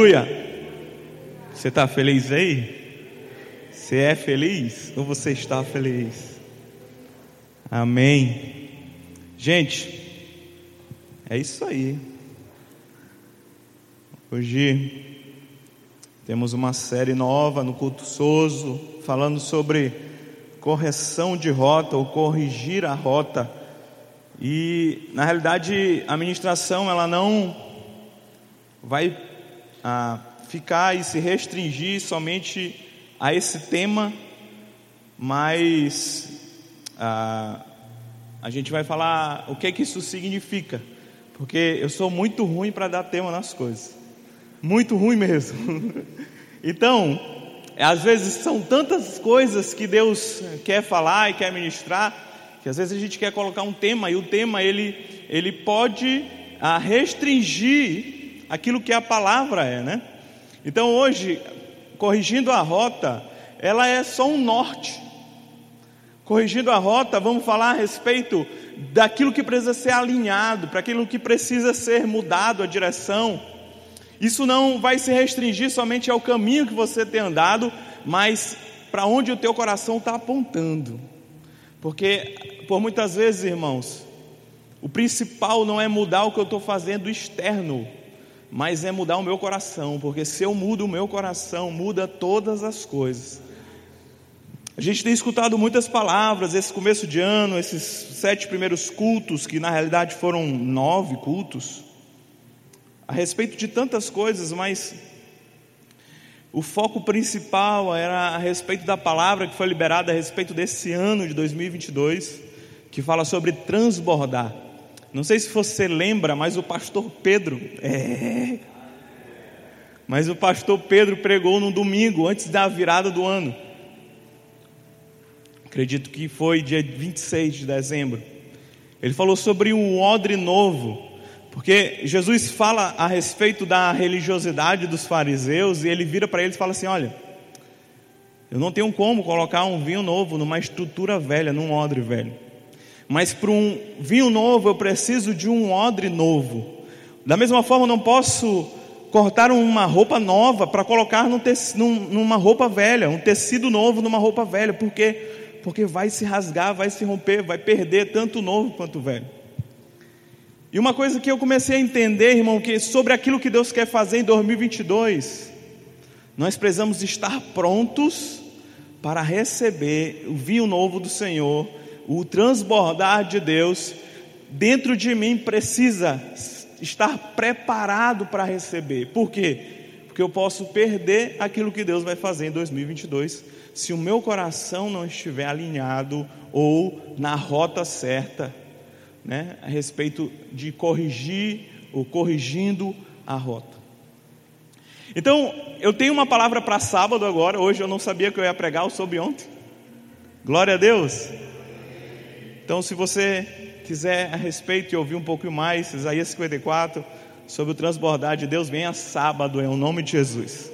Aleluia. Você está feliz aí? Você é feliz ou você está feliz? Amém. Gente, é isso aí. Hoje temos uma série nova no culto Soso, falando sobre correção de rota ou corrigir a rota. E na realidade a ministração ela não vai a ficar e se restringir somente a esse tema, mas a, a gente vai falar o que é que isso significa, porque eu sou muito ruim para dar tema nas coisas, muito ruim mesmo. então, às vezes são tantas coisas que Deus quer falar e quer ministrar, que às vezes a gente quer colocar um tema e o tema ele, ele pode a, restringir aquilo que a palavra é, né? Então hoje, corrigindo a rota, ela é só um norte. Corrigindo a rota, vamos falar a respeito daquilo que precisa ser alinhado, para aquilo que precisa ser mudado a direção. Isso não vai se restringir somente ao caminho que você tem andado, mas para onde o teu coração está apontando. Porque, por muitas vezes, irmãos, o principal não é mudar o que eu estou fazendo externo, mas é mudar o meu coração, porque se eu mudo o meu coração, muda todas as coisas. A gente tem escutado muitas palavras esse começo de ano, esses sete primeiros cultos, que na realidade foram nove cultos, a respeito de tantas coisas, mas o foco principal era a respeito da palavra que foi liberada a respeito desse ano de 2022, que fala sobre transbordar. Não sei se você lembra, mas o pastor Pedro, é. Mas o pastor Pedro pregou no domingo, antes da virada do ano. Acredito que foi dia 26 de dezembro. Ele falou sobre um odre novo, porque Jesus fala a respeito da religiosidade dos fariseus e ele vira para eles e fala assim: Olha, eu não tenho como colocar um vinho novo numa estrutura velha, num odre velho mas para um vinho novo eu preciso de um odre novo. Da mesma forma, não posso cortar uma roupa nova para colocar num numa roupa velha, um tecido novo numa roupa velha, porque porque vai se rasgar, vai se romper, vai perder tanto o novo quanto o velho. E uma coisa que eu comecei a entender, irmão, que sobre aquilo que Deus quer fazer em 2022, nós precisamos estar prontos para receber o vinho novo do Senhor o transbordar de Deus dentro de mim precisa estar preparado para receber. Por quê? Porque eu posso perder aquilo que Deus vai fazer em 2022 se o meu coração não estiver alinhado ou na rota certa, né, a respeito de corrigir ou corrigindo a rota. Então, eu tenho uma palavra para sábado agora. Hoje eu não sabia que eu ia pregar, eu soube ontem. Glória a Deus. Então, se você quiser a respeito e ouvir um pouco mais, Isaías 54, sobre o transbordar de Deus, venha sábado, em nome de Jesus.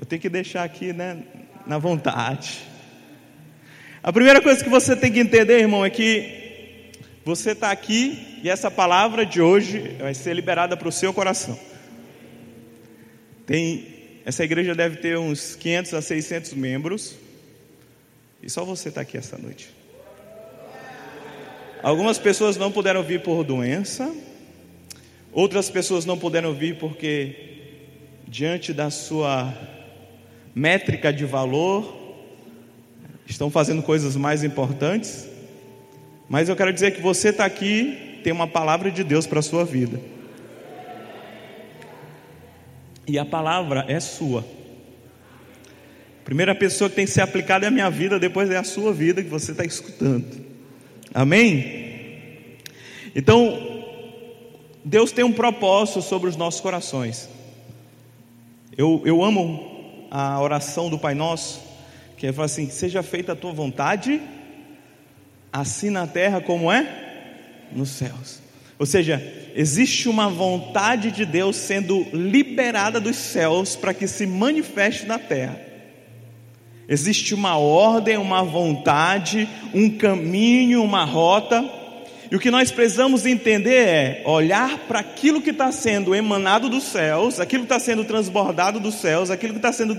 Eu tenho que deixar aqui, né, na vontade. A primeira coisa que você tem que entender, irmão, é que você está aqui e essa palavra de hoje vai ser liberada para o seu coração. Tem, essa igreja deve ter uns 500 a 600 membros e só você está aqui essa noite. Algumas pessoas não puderam vir por doença, outras pessoas não puderam vir porque, diante da sua métrica de valor, estão fazendo coisas mais importantes. Mas eu quero dizer que você está aqui, tem uma palavra de Deus para a sua vida. E a palavra é sua. A primeira pessoa que tem que ser aplicada é a minha vida, depois é a sua vida que você está escutando. Amém? Então, Deus tem um propósito sobre os nossos corações. Eu, eu amo a oração do Pai Nosso, que é assim: seja feita a tua vontade, assim na terra como é nos céus. Ou seja, existe uma vontade de Deus sendo liberada dos céus para que se manifeste na terra. Existe uma ordem, uma vontade, um caminho, uma rota, E o que nós precisamos entender é olhar para aquilo que está sendo emanado dos céus, aquilo que está sendo transbordado dos céus, aquilo que está sendo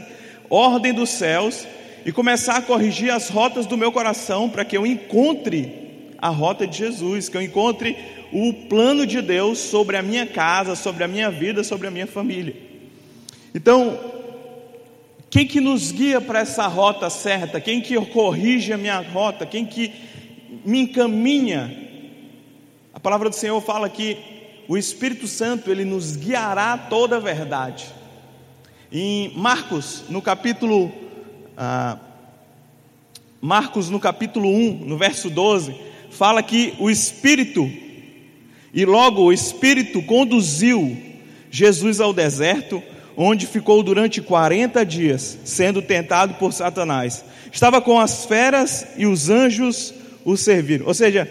ordem dos céus, e começar a corrigir as rotas do meu coração para que eu encontre a rota de Jesus, que eu encontre o plano de Deus sobre a minha casa, sobre a minha vida, sobre a minha família. Então, quem que nos guia para essa rota certa? Quem que corrige a minha rota? Quem que me encaminha? A palavra do Senhor fala que o Espírito Santo ele nos guiará toda a verdade. Em Marcos, no capítulo ah, Marcos no capítulo 1, no verso 12, fala que o Espírito e logo o Espírito conduziu Jesus ao deserto, onde ficou durante 40 dias, sendo tentado por Satanás. Estava com as feras e os anjos o serviram. Ou seja,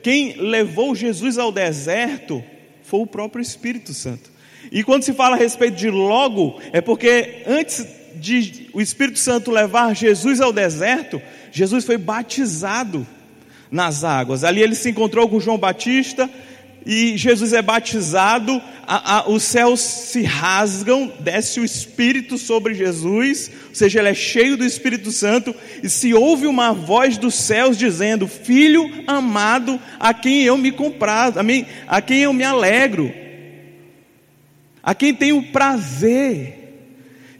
quem levou Jesus ao deserto foi o próprio Espírito Santo. E quando se fala a respeito de logo, é porque antes de o Espírito Santo levar Jesus ao deserto, Jesus foi batizado nas águas. Ali ele se encontrou com João Batista, e Jesus é batizado, a, a, os céus se rasgam, desce o Espírito sobre Jesus, ou seja, ele é cheio do Espírito Santo, e se ouve uma voz dos céus dizendo: Filho amado, a quem eu me comprazo, a, mim, a quem eu me alegro, a quem tenho prazer.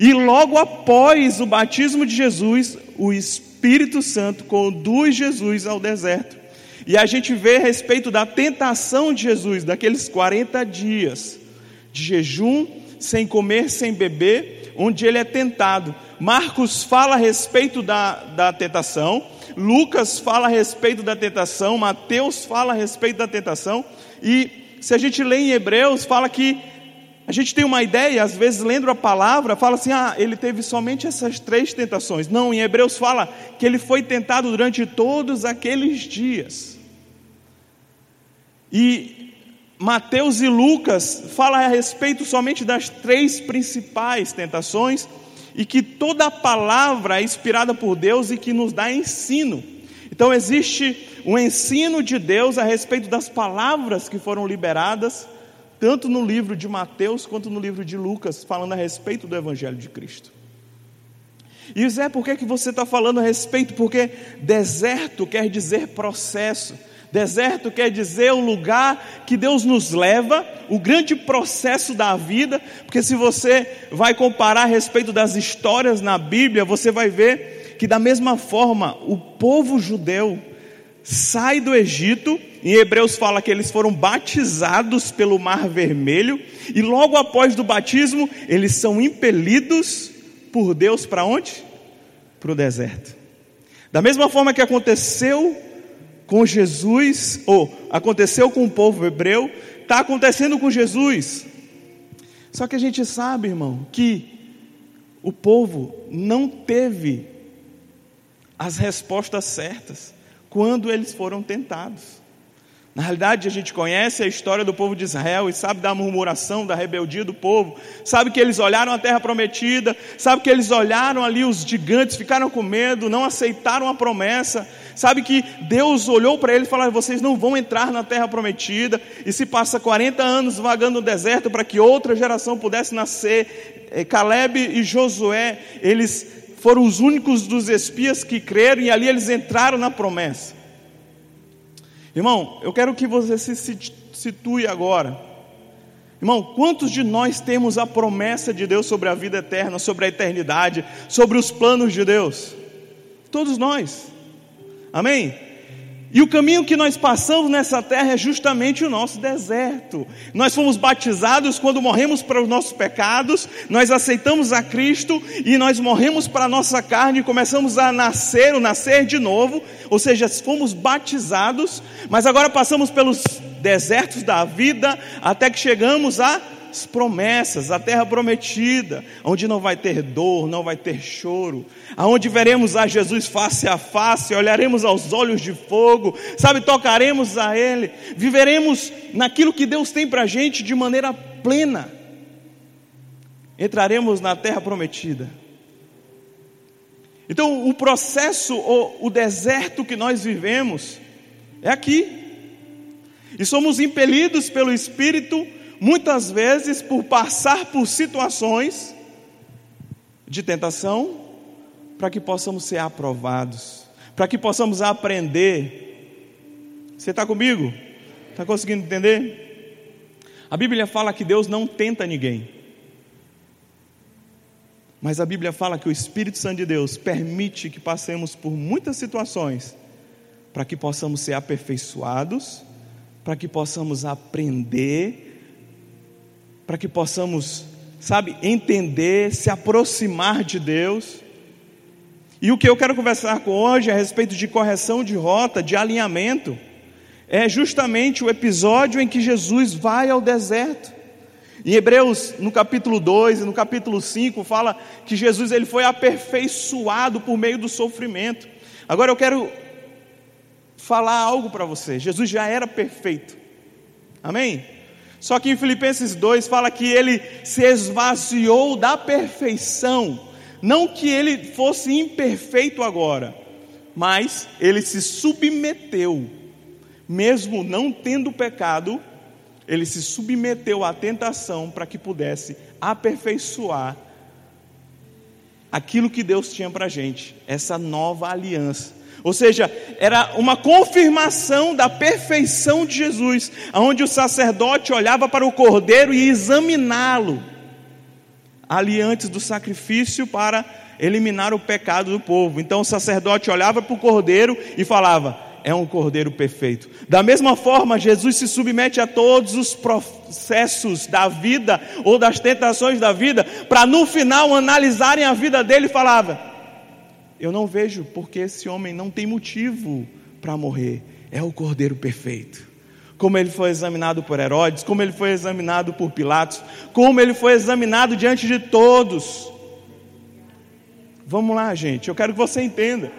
E logo após o batismo de Jesus, o Espírito Santo conduz Jesus ao deserto. E a gente vê a respeito da tentação de Jesus, daqueles 40 dias de jejum, sem comer, sem beber, onde ele é tentado. Marcos fala a respeito da, da tentação, Lucas fala a respeito da tentação, Mateus fala a respeito da tentação, e se a gente lê em Hebreus, fala que a gente tem uma ideia, às vezes lendo a palavra, fala assim: ah, ele teve somente essas três tentações. Não, em Hebreus fala que ele foi tentado durante todos aqueles dias. E Mateus e Lucas falam a respeito somente das três principais tentações e que toda a palavra é inspirada por Deus e que nos dá ensino. Então existe um ensino de Deus a respeito das palavras que foram liberadas, tanto no livro de Mateus quanto no livro de Lucas, falando a respeito do Evangelho de Cristo. E Zé, por que, que você está falando a respeito? Porque deserto quer dizer processo. Deserto quer dizer o lugar que Deus nos leva, o grande processo da vida, porque se você vai comparar a respeito das histórias na Bíblia, você vai ver que, da mesma forma, o povo judeu sai do Egito, em Hebreus fala que eles foram batizados pelo Mar Vermelho, e logo após do batismo, eles são impelidos por Deus para onde? Para o deserto. Da mesma forma que aconteceu com Jesus, ou aconteceu com o povo hebreu, está acontecendo com Jesus. Só que a gente sabe, irmão, que o povo não teve as respostas certas quando eles foram tentados. Na realidade, a gente conhece a história do povo de Israel e sabe da murmuração, da rebeldia do povo, sabe que eles olharam a terra prometida, sabe que eles olharam ali os gigantes, ficaram com medo, não aceitaram a promessa, sabe que Deus olhou para eles e falou: vocês não vão entrar na terra prometida, e se passa 40 anos vagando no deserto para que outra geração pudesse nascer. Eh, Caleb e Josué, eles foram os únicos dos espias que creram e ali eles entraram na promessa. Irmão, eu quero que você se situe agora. Irmão, quantos de nós temos a promessa de Deus sobre a vida eterna, sobre a eternidade, sobre os planos de Deus? Todos nós. Amém? E o caminho que nós passamos nessa terra é justamente o nosso deserto. Nós fomos batizados quando morremos para os nossos pecados, nós aceitamos a Cristo e nós morremos para a nossa carne e começamos a nascer, o nascer de novo, ou seja, fomos batizados, mas agora passamos pelos desertos da vida até que chegamos a as promessas, a terra prometida, onde não vai ter dor, não vai ter choro, aonde veremos a Jesus face a face, olharemos aos olhos de fogo, sabe, tocaremos a Ele, viveremos naquilo que Deus tem para a gente de maneira plena, entraremos na terra prometida. Então, o processo, o, o deserto que nós vivemos, é aqui. E somos impelidos pelo Espírito, muitas vezes, por passar por situações de tentação, para que possamos ser aprovados, para que possamos aprender. Você está comigo? Está conseguindo entender? A Bíblia fala que Deus não tenta ninguém. Mas a Bíblia fala que o Espírito Santo de Deus permite que passemos por muitas situações para que possamos ser aperfeiçoados, para que possamos aprender, para que possamos, sabe, entender, se aproximar de Deus. E o que eu quero conversar com hoje a respeito de correção de rota, de alinhamento, é justamente o episódio em que Jesus vai ao deserto. Em Hebreus, no capítulo 2 e no capítulo 5, fala que Jesus ele foi aperfeiçoado por meio do sofrimento. Agora eu quero falar algo para você. Jesus já era perfeito. Amém? Só que em Filipenses 2 fala que ele se esvaziou da perfeição. Não que ele fosse imperfeito agora, mas ele se submeteu, mesmo não tendo pecado, ele se submeteu à tentação para que pudesse aperfeiçoar aquilo que Deus tinha para a gente, essa nova aliança. Ou seja, era uma confirmação da perfeição de Jesus, onde o sacerdote olhava para o cordeiro e examiná-lo, ali antes do sacrifício para eliminar o pecado do povo. Então o sacerdote olhava para o cordeiro e falava: é um cordeiro perfeito. Da mesma forma, Jesus se submete a todos os processos da vida ou das tentações da vida, para no final analisarem a vida dele e falava: eu não vejo porque esse homem não tem motivo para morrer. É o Cordeiro perfeito. Como ele foi examinado por Herodes, como ele foi examinado por Pilatos, como ele foi examinado diante de todos. Vamos lá, gente, eu quero que você entenda.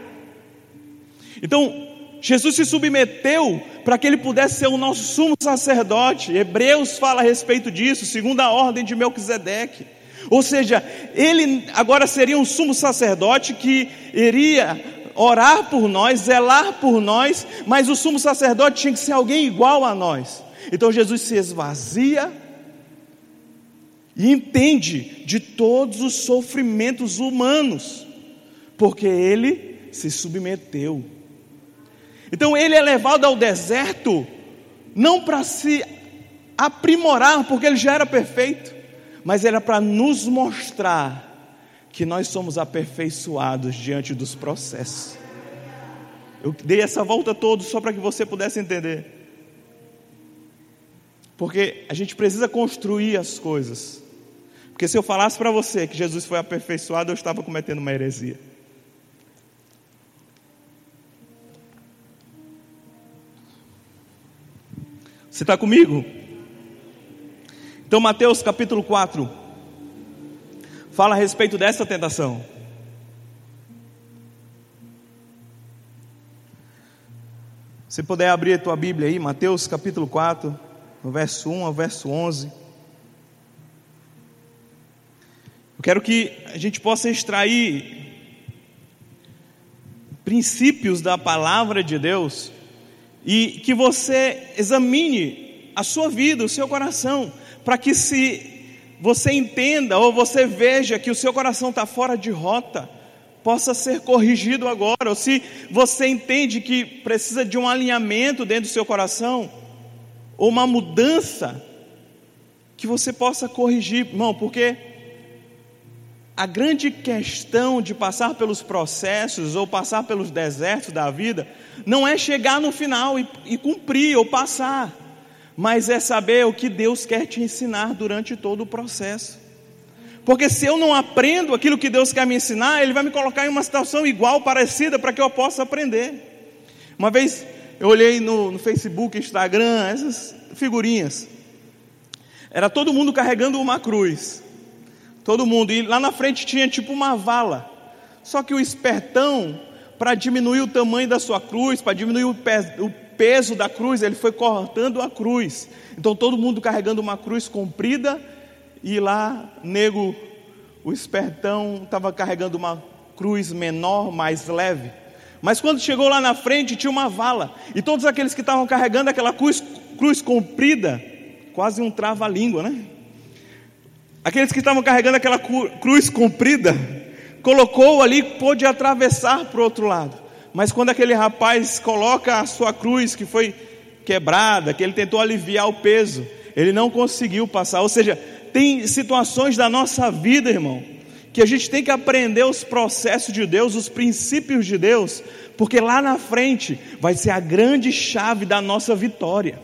Então, Jesus se submeteu para que ele pudesse ser o nosso sumo sacerdote. Hebreus fala a respeito disso, segundo a ordem de Melquisedeque. Ou seja, ele agora seria um sumo sacerdote que iria orar por nós, zelar por nós, mas o sumo sacerdote tinha que ser alguém igual a nós. Então Jesus se esvazia e entende de todos os sofrimentos humanos, porque ele se submeteu. Então ele é levado ao deserto não para se aprimorar, porque ele já era perfeito, mas era para nos mostrar que nós somos aperfeiçoados diante dos processos. Eu dei essa volta toda só para que você pudesse entender. Porque a gente precisa construir as coisas. Porque se eu falasse para você que Jesus foi aperfeiçoado, eu estava cometendo uma heresia. Você está comigo? Então, Mateus capítulo 4 fala a respeito dessa tentação. Se puder abrir a tua Bíblia aí, Mateus capítulo 4, no verso 1 ao verso 11. Eu quero que a gente possa extrair princípios da palavra de Deus e que você examine a sua vida, o seu coração para que se você entenda ou você veja que o seu coração está fora de rota, possa ser corrigido agora, ou se você entende que precisa de um alinhamento dentro do seu coração, ou uma mudança, que você possa corrigir, irmão, porque a grande questão de passar pelos processos ou passar pelos desertos da vida não é chegar no final e, e cumprir ou passar mas é saber o que Deus quer te ensinar durante todo o processo. Porque se eu não aprendo aquilo que Deus quer me ensinar, Ele vai me colocar em uma situação igual, parecida, para que eu possa aprender. Uma vez eu olhei no, no Facebook, Instagram, essas figurinhas. Era todo mundo carregando uma cruz. Todo mundo. E lá na frente tinha tipo uma vala. Só que o espertão, para diminuir o tamanho da sua cruz, para diminuir o, pé, o peso da cruz, ele foi cortando a cruz. Então todo mundo carregando uma cruz comprida e lá, nego, o espertão estava carregando uma cruz menor, mais leve. Mas quando chegou lá na frente, tinha uma vala. E todos aqueles que estavam carregando aquela cruz cruz comprida, quase um trava-língua, né? Aqueles que estavam carregando aquela cruz comprida, colocou ali, pôde atravessar para o outro lado. Mas quando aquele rapaz coloca a sua cruz, que foi quebrada, que ele tentou aliviar o peso, ele não conseguiu passar. Ou seja, tem situações da nossa vida, irmão, que a gente tem que aprender os processos de Deus, os princípios de Deus, porque lá na frente vai ser a grande chave da nossa vitória.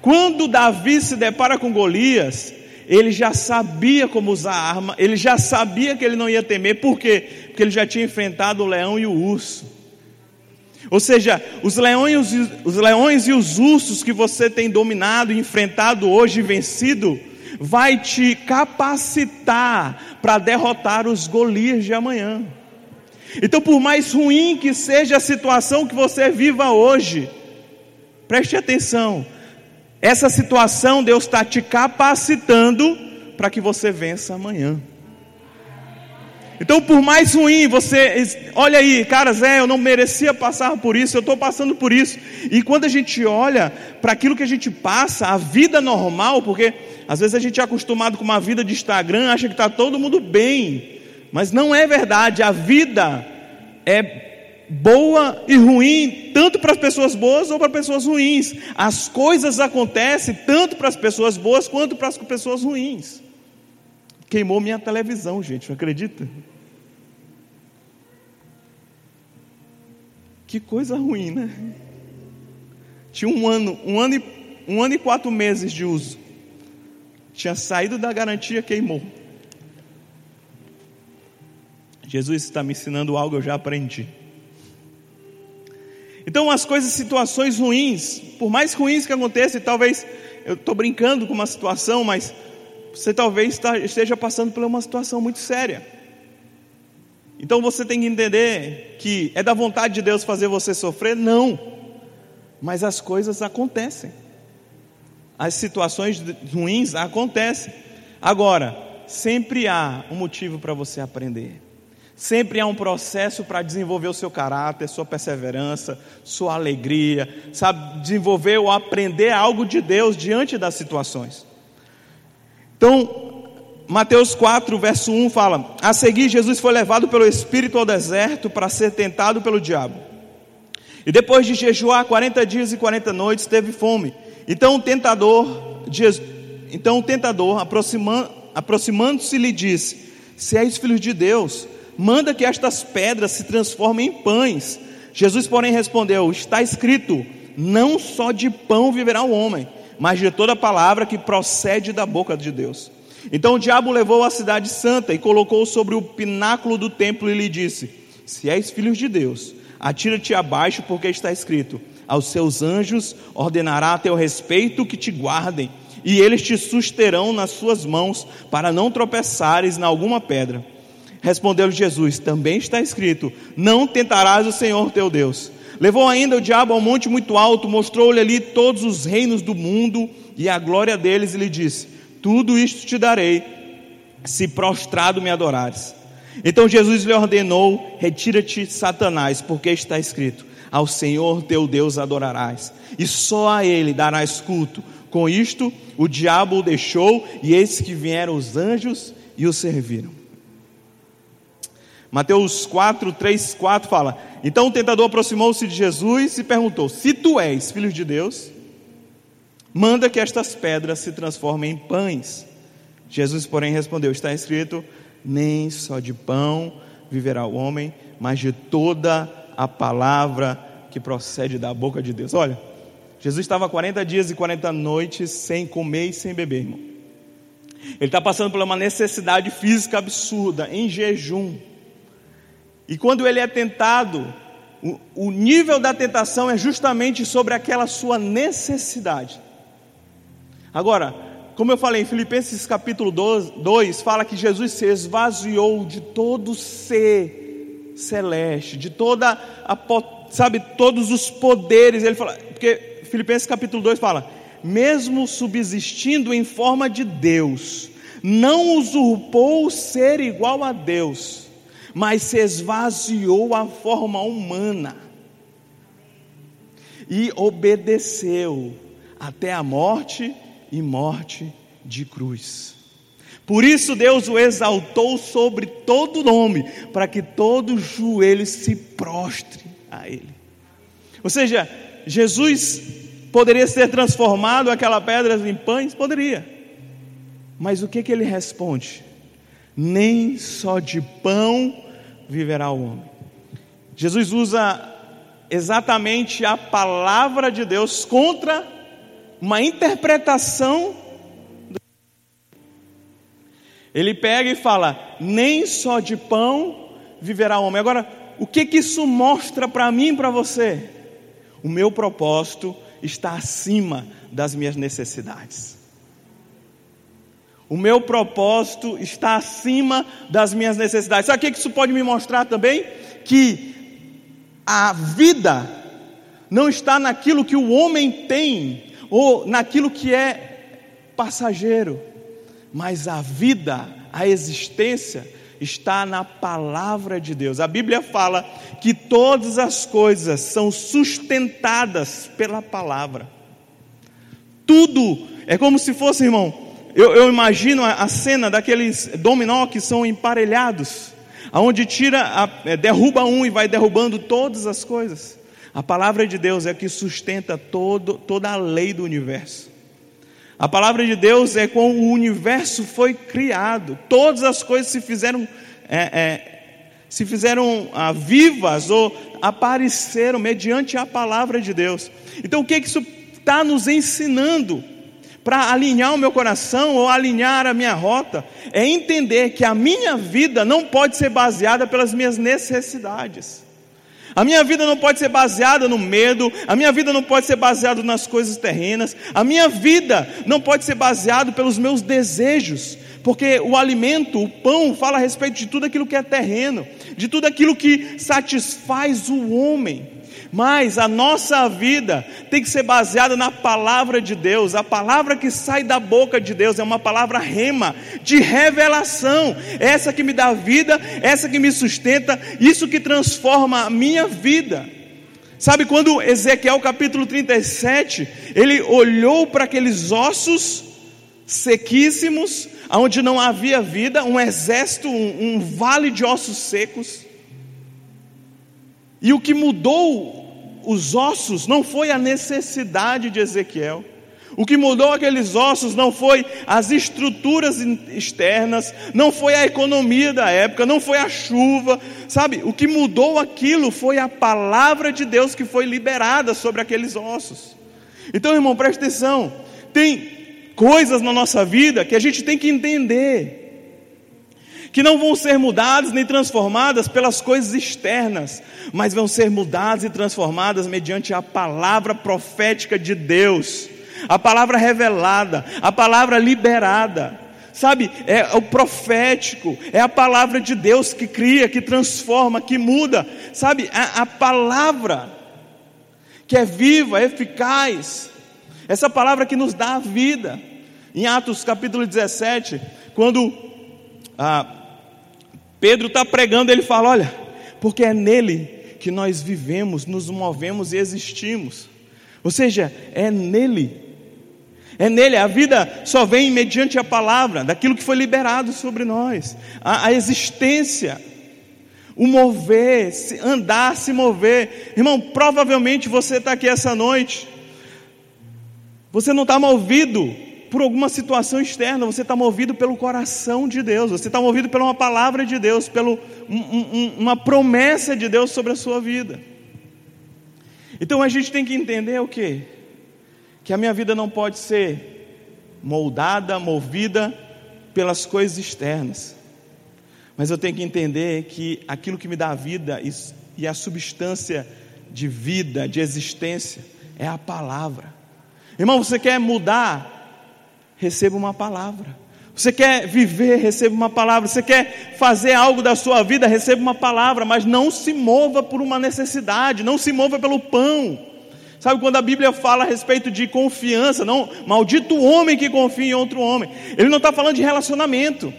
Quando Davi se depara com Golias, ele já sabia como usar a arma, ele já sabia que ele não ia temer, por quê? Porque ele já tinha enfrentado o leão e o urso. Ou seja, os leões, os leões e os ursos que você tem dominado, enfrentado hoje e vencido, vai te capacitar para derrotar os Golias de amanhã. Então, por mais ruim que seja a situação que você viva hoje, preste atenção, essa situação Deus está te capacitando para que você vença amanhã. Então, por mais ruim, você, olha aí, cara, Zé, eu não merecia passar por isso, eu estou passando por isso. E quando a gente olha para aquilo que a gente passa, a vida normal, porque às vezes a gente é acostumado com uma vida de Instagram, acha que está todo mundo bem, mas não é verdade. A vida é boa e ruim, tanto para as pessoas boas ou para pessoas ruins. As coisas acontecem tanto para as pessoas boas quanto para as pessoas ruins. Queimou minha televisão, gente, acredita? Que coisa ruim, né? Tinha um ano, um ano e, um ano e quatro meses de uso. Tinha saído da garantia, queimou. Jesus está me ensinando algo, eu já aprendi. Então, as coisas, situações ruins, por mais ruins que aconteçam, talvez eu estou brincando com uma situação, mas você talvez esteja passando por uma situação muito séria. Então você tem que entender que é da vontade de Deus fazer você sofrer? Não. Mas as coisas acontecem. As situações ruins acontecem. Agora, sempre há um motivo para você aprender. Sempre há um processo para desenvolver o seu caráter, sua perseverança, sua alegria, sabe, desenvolver ou aprender algo de Deus diante das situações. Então, Mateus 4, verso 1 fala: A seguir, Jesus foi levado pelo Espírito ao deserto para ser tentado pelo diabo. E depois de jejuar 40 dias e 40 noites, teve fome. Então o tentador, então o tentador aproximando, aproximando-se, lhe disse: Se és filho de Deus, manda que estas pedras se transformem em pães. Jesus, porém, respondeu: Está escrito: Não só de pão viverá o homem, mas de toda palavra que procede da boca de Deus. Então o diabo levou a cidade santa e colocou sobre o pináculo do templo e lhe disse: Se és filho de Deus, atira-te abaixo, porque está escrito: Aos seus anjos ordenará a teu respeito que te guardem, e eles te susterão nas suas mãos, para não tropeçares na alguma pedra. Respondeu-lhe Jesus: Também está escrito: Não tentarás o Senhor teu Deus. Levou ainda o diabo ao monte muito alto, mostrou-lhe ali todos os reinos do mundo e a glória deles, e lhe disse: tudo isto te darei, se prostrado me adorares. Então Jesus lhe ordenou: Retira-te, Satanás, porque está escrito: Ao Senhor teu Deus adorarás, e só a Ele darás culto. Com isto, o diabo o deixou, e eis que vieram os anjos e o serviram. Mateus 4, 3, 4 fala: Então o tentador aproximou-se de Jesus e perguntou: Se tu és filho de Deus, Manda que estas pedras se transformem em pães. Jesus, porém, respondeu: Está escrito: Nem só de pão viverá o homem, mas de toda a palavra que procede da boca de Deus. Olha, Jesus estava 40 dias e 40 noites sem comer e sem beber, irmão. Ele está passando por uma necessidade física absurda, em jejum. E quando ele é tentado, o, o nível da tentação é justamente sobre aquela sua necessidade. Agora, como eu falei em Filipenses capítulo 2, fala que Jesus se esvaziou de todo ser celeste, de toda a, sabe, todos os poderes. Ele fala, porque Filipenses capítulo 2 fala: mesmo subsistindo em forma de Deus, não usurpou ser igual a Deus, mas se esvaziou a forma humana e obedeceu até a morte e morte de cruz. Por isso Deus o exaltou sobre todo nome, para que todo joelho se prostre a Ele. Ou seja, Jesus poderia ser transformado aquela pedra em pães? Poderia. Mas o que, que ele responde? Nem só de pão viverá o homem. Jesus usa exatamente a palavra de Deus contra uma interpretação. Ele pega e fala: nem só de pão viverá o homem. Agora, o que, que isso mostra para mim e para você? O meu propósito está acima das minhas necessidades. O meu propósito está acima das minhas necessidades. Sabe o que isso pode me mostrar também? Que a vida não está naquilo que o homem tem ou naquilo que é passageiro, mas a vida, a existência está na palavra de Deus. A Bíblia fala que todas as coisas são sustentadas pela palavra. Tudo é como se fosse, irmão. Eu, eu imagino a, a, cena daqueles dominó que são emparelhados aonde tira, a, é, derruba um e vai derrubando todas as coisas. A palavra de Deus é que sustenta todo, toda a lei do universo. A palavra de Deus é como o universo foi criado. Todas as coisas se fizeram, é, é, se fizeram ah, vivas ou apareceram mediante a palavra de Deus. Então o que, que isso está nos ensinando? para alinhar o meu coração ou alinhar a minha rota, é entender que a minha vida não pode ser baseada pelas minhas necessidades. A minha vida não pode ser baseada no medo, a minha vida não pode ser baseada nas coisas terrenas, a minha vida não pode ser baseada pelos meus desejos, porque o alimento, o pão, fala a respeito de tudo aquilo que é terreno, de tudo aquilo que satisfaz o homem. Mas a nossa vida tem que ser baseada na palavra de Deus. A palavra que sai da boca de Deus é uma palavra rema, de revelação. Essa que me dá vida, essa que me sustenta, isso que transforma a minha vida. Sabe quando Ezequiel capítulo 37, ele olhou para aqueles ossos sequíssimos, onde não havia vida, um exército, um, um vale de ossos secos. E o que mudou os ossos não foi a necessidade de Ezequiel. O que mudou aqueles ossos não foi as estruturas externas, não foi a economia da época, não foi a chuva, sabe? O que mudou aquilo foi a palavra de Deus que foi liberada sobre aqueles ossos. Então, irmão, preste atenção: tem coisas na nossa vida que a gente tem que entender que não vão ser mudadas nem transformadas pelas coisas externas, mas vão ser mudadas e transformadas mediante a palavra profética de Deus, a palavra revelada, a palavra liberada. Sabe, é o profético, é a palavra de Deus que cria, que transforma, que muda. Sabe, a, a palavra que é viva, eficaz, essa palavra que nos dá a vida. Em Atos capítulo 17, quando ah, Pedro está pregando, ele fala: olha, porque é nele que nós vivemos, nos movemos e existimos. Ou seja, é nele. É nele, a vida só vem mediante a palavra, daquilo que foi liberado sobre nós. A, a existência, o mover, se, andar, se mover. Irmão, provavelmente você está aqui essa noite, você não está movido por alguma situação externa, você está movido pelo coração de Deus, você está movido por uma palavra de Deus, pelo um, um, uma promessa de Deus sobre a sua vida. Então a gente tem que entender o que? Que a minha vida não pode ser moldada, movida pelas coisas externas, mas eu tenho que entender que aquilo que me dá vida e a substância de vida, de existência, é a palavra. Irmão, você quer mudar receba uma palavra. Você quer viver, receba uma palavra. Você quer fazer algo da sua vida, receba uma palavra, mas não se mova por uma necessidade, não se mova pelo pão. Sabe quando a Bíblia fala a respeito de confiança, não, maldito o homem que confia em outro homem. Ele não está falando de relacionamento.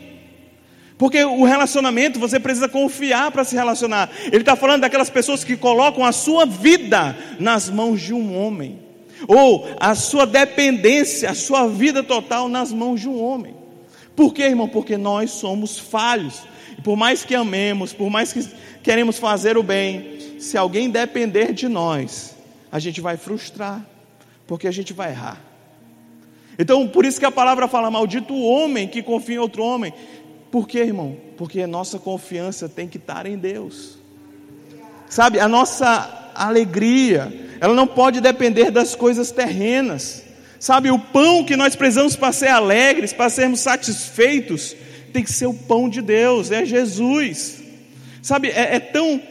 Porque o relacionamento você precisa confiar para se relacionar. Ele está falando daquelas pessoas que colocam a sua vida nas mãos de um homem. Ou a sua dependência, a sua vida total nas mãos de um homem. Por quê, irmão? Porque nós somos falhos. E por mais que amemos, por mais que queremos fazer o bem, se alguém depender de nós, a gente vai frustrar, porque a gente vai errar. Então, por isso que a palavra fala: maldito o homem que confia em outro homem. Por quê, irmão? Porque a nossa confiança tem que estar em Deus. Sabe, a nossa alegria, ela não pode depender das coisas terrenas. Sabe, o pão que nós precisamos para ser alegres, para sermos satisfeitos, tem que ser o pão de Deus, é Jesus. Sabe, é, é tão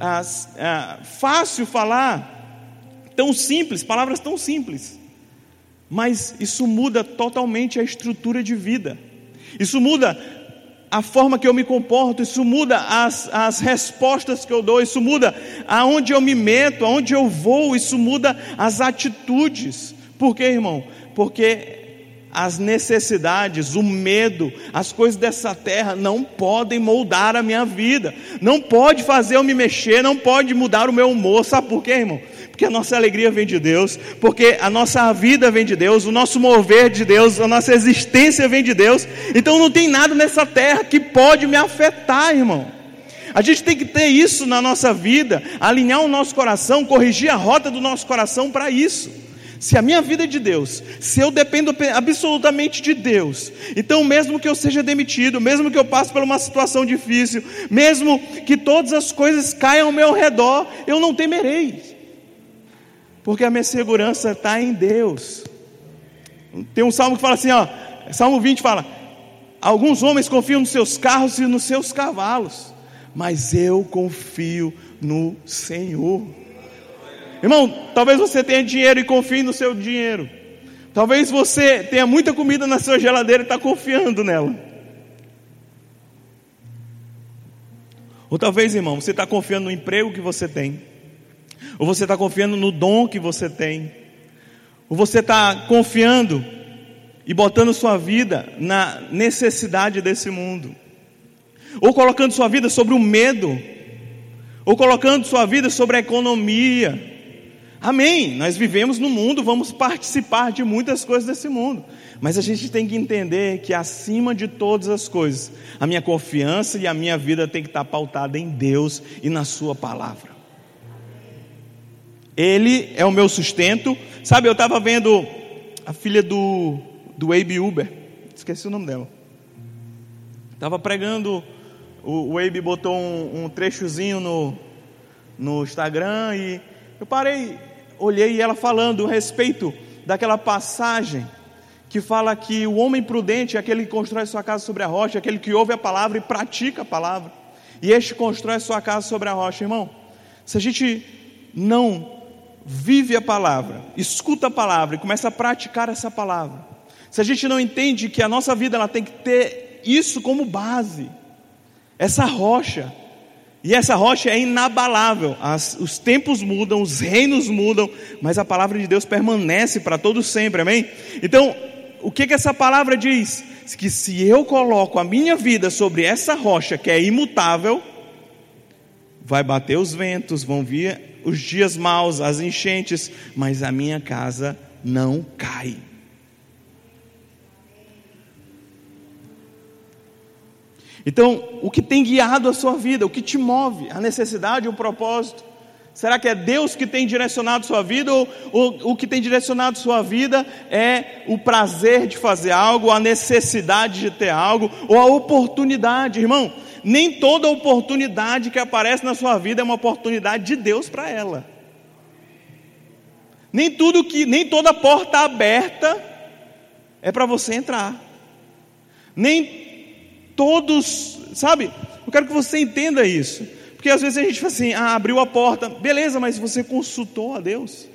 ah, ah, fácil falar, tão simples, palavras tão simples, mas isso muda totalmente a estrutura de vida, isso muda a forma que eu me comporto, isso muda as, as respostas que eu dou, isso muda aonde eu me meto, aonde eu vou, isso muda as atitudes. Por quê, irmão? Porque as necessidades, o medo, as coisas dessa terra não podem moldar a minha vida, não pode fazer eu me mexer, não pode mudar o meu humor. Sabe por quê, irmão? Porque a nossa alegria vem de Deus, porque a nossa vida vem de Deus, o nosso mover de Deus, a nossa existência vem de Deus. Então não tem nada nessa terra que pode me afetar, irmão. A gente tem que ter isso na nossa vida, alinhar o nosso coração, corrigir a rota do nosso coração para isso. Se a minha vida é de Deus, se eu dependo absolutamente de Deus, então, mesmo que eu seja demitido, mesmo que eu passe por uma situação difícil, mesmo que todas as coisas caiam ao meu redor, eu não temerei, porque a minha segurança está em Deus. Tem um salmo que fala assim, ó, Salmo 20 fala: Alguns homens confiam nos seus carros e nos seus cavalos, mas eu confio no Senhor. Irmão, talvez você tenha dinheiro e confie no seu dinheiro. Talvez você tenha muita comida na sua geladeira e está confiando nela. Ou talvez, irmão, você está confiando no emprego que você tem. Ou você está confiando no dom que você tem. Ou você está confiando e botando sua vida na necessidade desse mundo. Ou colocando sua vida sobre o medo. Ou colocando sua vida sobre a economia Amém. Nós vivemos no mundo, vamos participar de muitas coisas desse mundo. Mas a gente tem que entender que acima de todas as coisas, a minha confiança e a minha vida tem que estar pautada em Deus e na Sua palavra. Ele é o meu sustento. Sabe, eu estava vendo a filha do, do Abe Uber, esqueci o nome dela. Estava pregando, o, o Abe botou um, um trechozinho no, no Instagram e eu parei, olhei ela falando a respeito daquela passagem que fala que o homem prudente é aquele que constrói sua casa sobre a rocha, aquele que ouve a palavra e pratica a palavra. E este constrói sua casa sobre a rocha, irmão. Se a gente não vive a palavra, escuta a palavra e começa a praticar essa palavra, se a gente não entende que a nossa vida ela tem que ter isso como base, essa rocha, e essa rocha é inabalável. As, os tempos mudam, os reinos mudam, mas a palavra de Deus permanece para todos sempre, amém? Então, o que, que essa palavra diz? Que se eu coloco a minha vida sobre essa rocha que é imutável, vai bater os ventos, vão vir os dias maus, as enchentes, mas a minha casa não cai. Então, o que tem guiado a sua vida, o que te move, a necessidade, o propósito? Será que é Deus que tem direcionado sua vida ou, ou o que tem direcionado sua vida é o prazer de fazer algo, a necessidade de ter algo ou a oportunidade, irmão? Nem toda oportunidade que aparece na sua vida é uma oportunidade de Deus para ela. Nem tudo que, nem toda porta aberta é para você entrar. Nem todos, sabe? Eu quero que você entenda isso. Porque às vezes a gente fala assim, ah, abriu a porta, beleza, mas você consultou a Deus?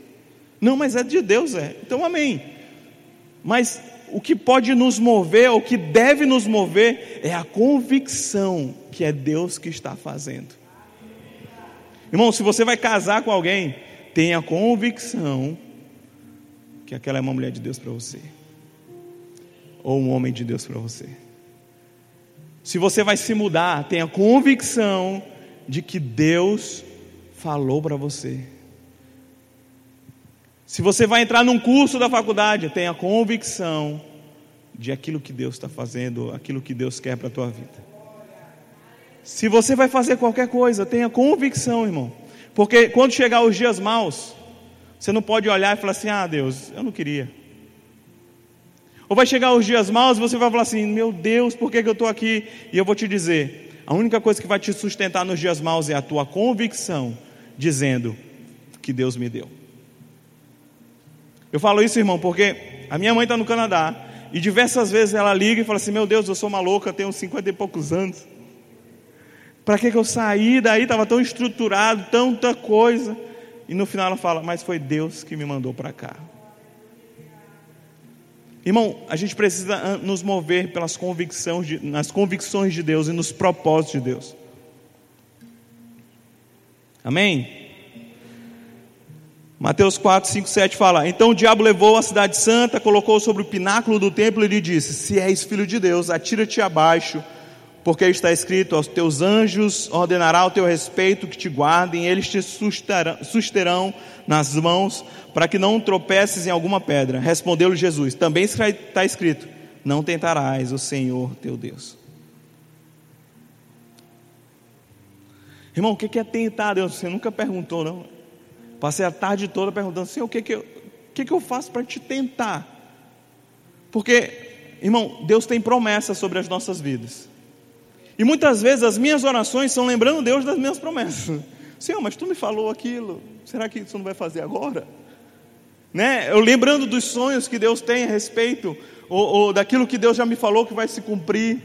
Não, mas é de Deus, é. Então, amém. Mas o que pode nos mover, o que deve nos mover, é a convicção que é Deus que está fazendo. Irmão, se você vai casar com alguém, tenha convicção que aquela é uma mulher de Deus para você, ou um homem de Deus para você. Se você vai se mudar, tenha convicção de que Deus falou para você. Se você vai entrar num curso da faculdade, tenha convicção de aquilo que Deus está fazendo, aquilo que Deus quer para a tua vida. Se você vai fazer qualquer coisa, tenha convicção, irmão. Porque quando chegar os dias maus, você não pode olhar e falar assim: ah, Deus, eu não queria. Ou vai chegar os dias maus e você vai falar assim: meu Deus, por que, que eu estou aqui? E eu vou te dizer: a única coisa que vai te sustentar nos dias maus é a tua convicção, dizendo que Deus me deu. Eu falo isso, irmão, porque a minha mãe está no Canadá e diversas vezes ela liga e fala assim: Meu Deus, eu sou uma louca, tenho 50 e poucos anos. Para que, que eu saí daí? Estava tão estruturado, tanta coisa. E no final ela fala: Mas foi Deus que me mandou para cá. Irmão, a gente precisa ah, nos mover pelas convicções de, nas convicções de Deus e nos propósitos de Deus. Amém? Mateus 4, 5, 7 fala: Então o diabo levou a cidade santa, colocou sobre o pináculo do templo e lhe disse: Se és filho de Deus, atira-te abaixo porque está escrito: aos teus anjos ordenará o teu respeito que te guardem, eles te susterão nas mãos, para que não tropeces em alguma pedra. Respondeu-lhe Jesus: Também está escrito: Não tentarás o Senhor teu Deus. Irmão, o que é tentar Deus? Você nunca perguntou, não? Passei a tarde toda perguntando: Senhor, o que, que, eu, o que, que eu faço para te tentar? Porque, irmão, Deus tem promessas sobre as nossas vidas. E muitas vezes as minhas orações são lembrando Deus das minhas promessas. Senhor, mas tu me falou aquilo, será que isso não vai fazer agora? Né? Eu lembrando dos sonhos que Deus tem a respeito, ou, ou daquilo que Deus já me falou que vai se cumprir.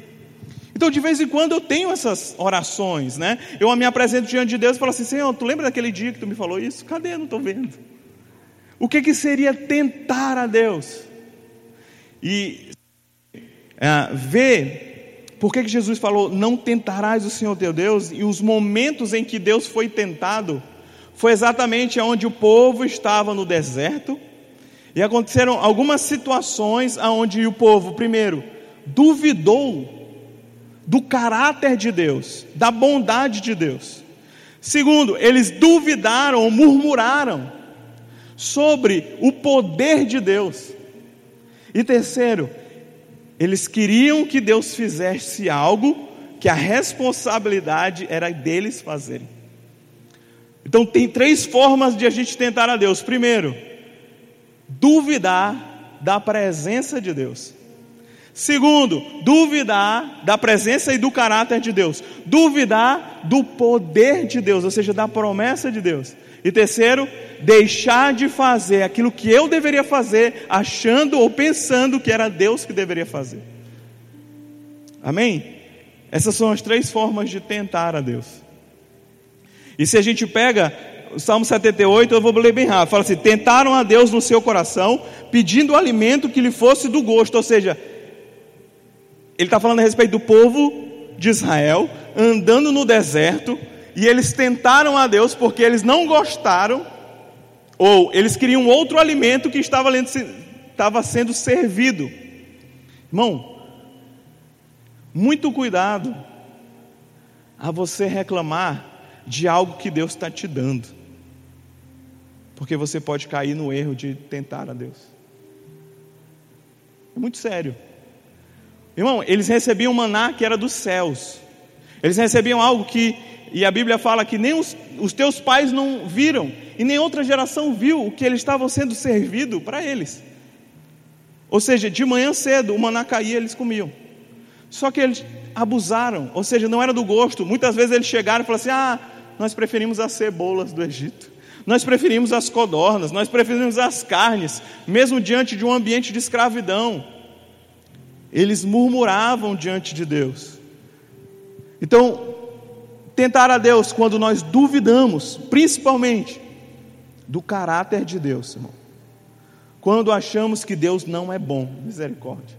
Então, de vez em quando eu tenho essas orações, né? Eu me apresento diante de Deus e falo assim: Senhor, tu lembra daquele dia que tu me falou isso? Cadê? Não estou vendo. O que, que seria tentar a Deus? E uh, ver por que, que Jesus falou, não tentarás o Senhor teu Deus? E os momentos em que Deus foi tentado, foi exatamente onde o povo estava no deserto, e aconteceram algumas situações onde o povo, primeiro, duvidou do caráter de Deus, da bondade de Deus. Segundo, eles duvidaram ou murmuraram sobre o poder de Deus. E terceiro, eles queriam que Deus fizesse algo que a responsabilidade era deles fazerem. Então tem três formas de a gente tentar a Deus. Primeiro, duvidar da presença de Deus. Segundo, duvidar da presença e do caráter de Deus. Duvidar do poder de Deus, ou seja, da promessa de Deus. E terceiro, deixar de fazer aquilo que eu deveria fazer, achando ou pensando que era Deus que deveria fazer. Amém? Essas são as três formas de tentar a Deus. E se a gente pega o Salmo 78, eu vou ler bem rápido. Fala assim: tentaram a Deus no seu coração, pedindo alimento que lhe fosse do gosto. Ou seja, ele está falando a respeito do povo de Israel, andando no deserto, e eles tentaram a Deus porque eles não gostaram, ou eles queriam outro alimento que estava, estava sendo servido. Irmão, muito cuidado a você reclamar de algo que Deus está te dando, porque você pode cair no erro de tentar a Deus. É muito sério. Irmão, eles recebiam maná que era dos céus. Eles recebiam algo que e a Bíblia fala que nem os, os teus pais não viram, e nem outra geração viu o que eles estavam sendo servido para eles. Ou seja, de manhã cedo o maná caía, eles comiam. Só que eles abusaram, ou seja, não era do gosto. Muitas vezes eles chegaram e falaram assim: ah, nós preferimos as cebolas do Egito, nós preferimos as codornas, nós preferimos as carnes, mesmo diante de um ambiente de escravidão. Eles murmuravam diante de Deus. Então, tentar a Deus quando nós duvidamos, principalmente do caráter de Deus, irmão. Quando achamos que Deus não é bom, misericórdia.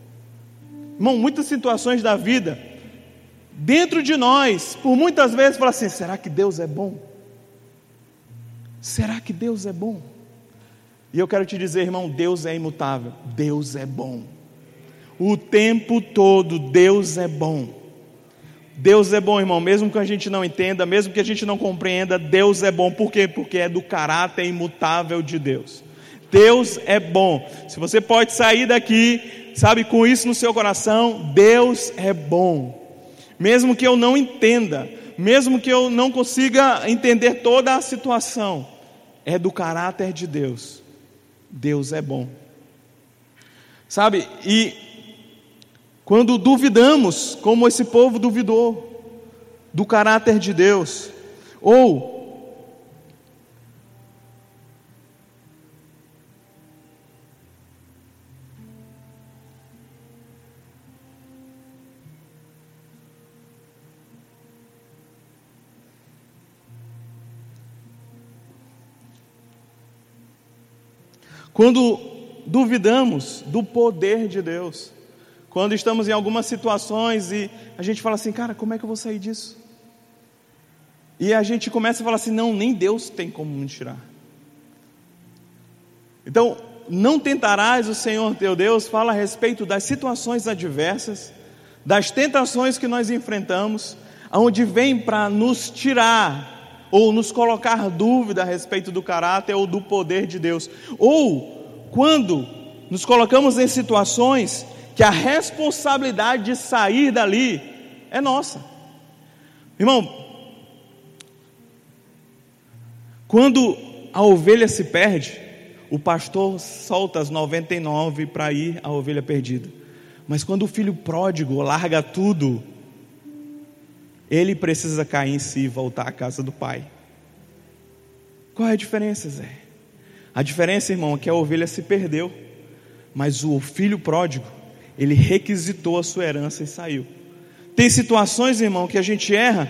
Irmão, muitas situações da vida, dentro de nós, por muitas vezes, fala assim: será que Deus é bom? Será que Deus é bom? E eu quero te dizer, irmão, Deus é imutável, Deus é bom. O tempo todo, Deus é bom. Deus é bom, irmão, mesmo que a gente não entenda, mesmo que a gente não compreenda, Deus é bom. Por quê? Porque é do caráter imutável de Deus. Deus é bom. Se você pode sair daqui, sabe, com isso no seu coração, Deus é bom. Mesmo que eu não entenda, mesmo que eu não consiga entender toda a situação, é do caráter de Deus. Deus é bom. Sabe, e quando duvidamos, como esse povo duvidou, do caráter de Deus, ou Quando duvidamos do poder de Deus, quando estamos em algumas situações e a gente fala assim, cara, como é que eu vou sair disso? E a gente começa a falar assim, não, nem Deus tem como me tirar. Então, não tentarás o Senhor teu Deus, fala a respeito das situações adversas, das tentações que nós enfrentamos, aonde vem para nos tirar ou nos colocar dúvida a respeito do caráter ou do poder de Deus, ou quando nos colocamos em situações que a responsabilidade de sair dali é nossa. Irmão, quando a ovelha se perde, o pastor solta as 99 para ir à ovelha perdida. Mas quando o filho pródigo larga tudo ele precisa cair em si e voltar à casa do pai. Qual é a diferença, Zé? A diferença, irmão, é que a ovelha se perdeu, mas o filho pródigo, ele requisitou a sua herança e saiu. Tem situações, irmão, que a gente erra,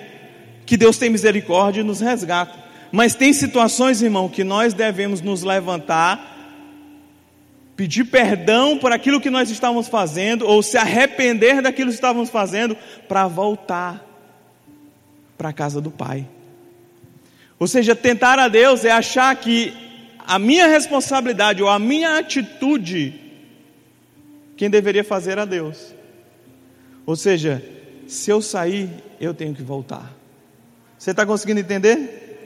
que Deus tem misericórdia e nos resgata. Mas tem situações, irmão, que nós devemos nos levantar, pedir perdão por aquilo que nós estávamos fazendo, ou se arrepender daquilo que estávamos fazendo, para voltar para a casa do Pai. Ou seja, tentar a Deus é achar que a minha responsabilidade ou a minha atitude, quem deveria fazer a Deus. Ou seja, se eu sair, eu tenho que voltar. Você está conseguindo entender?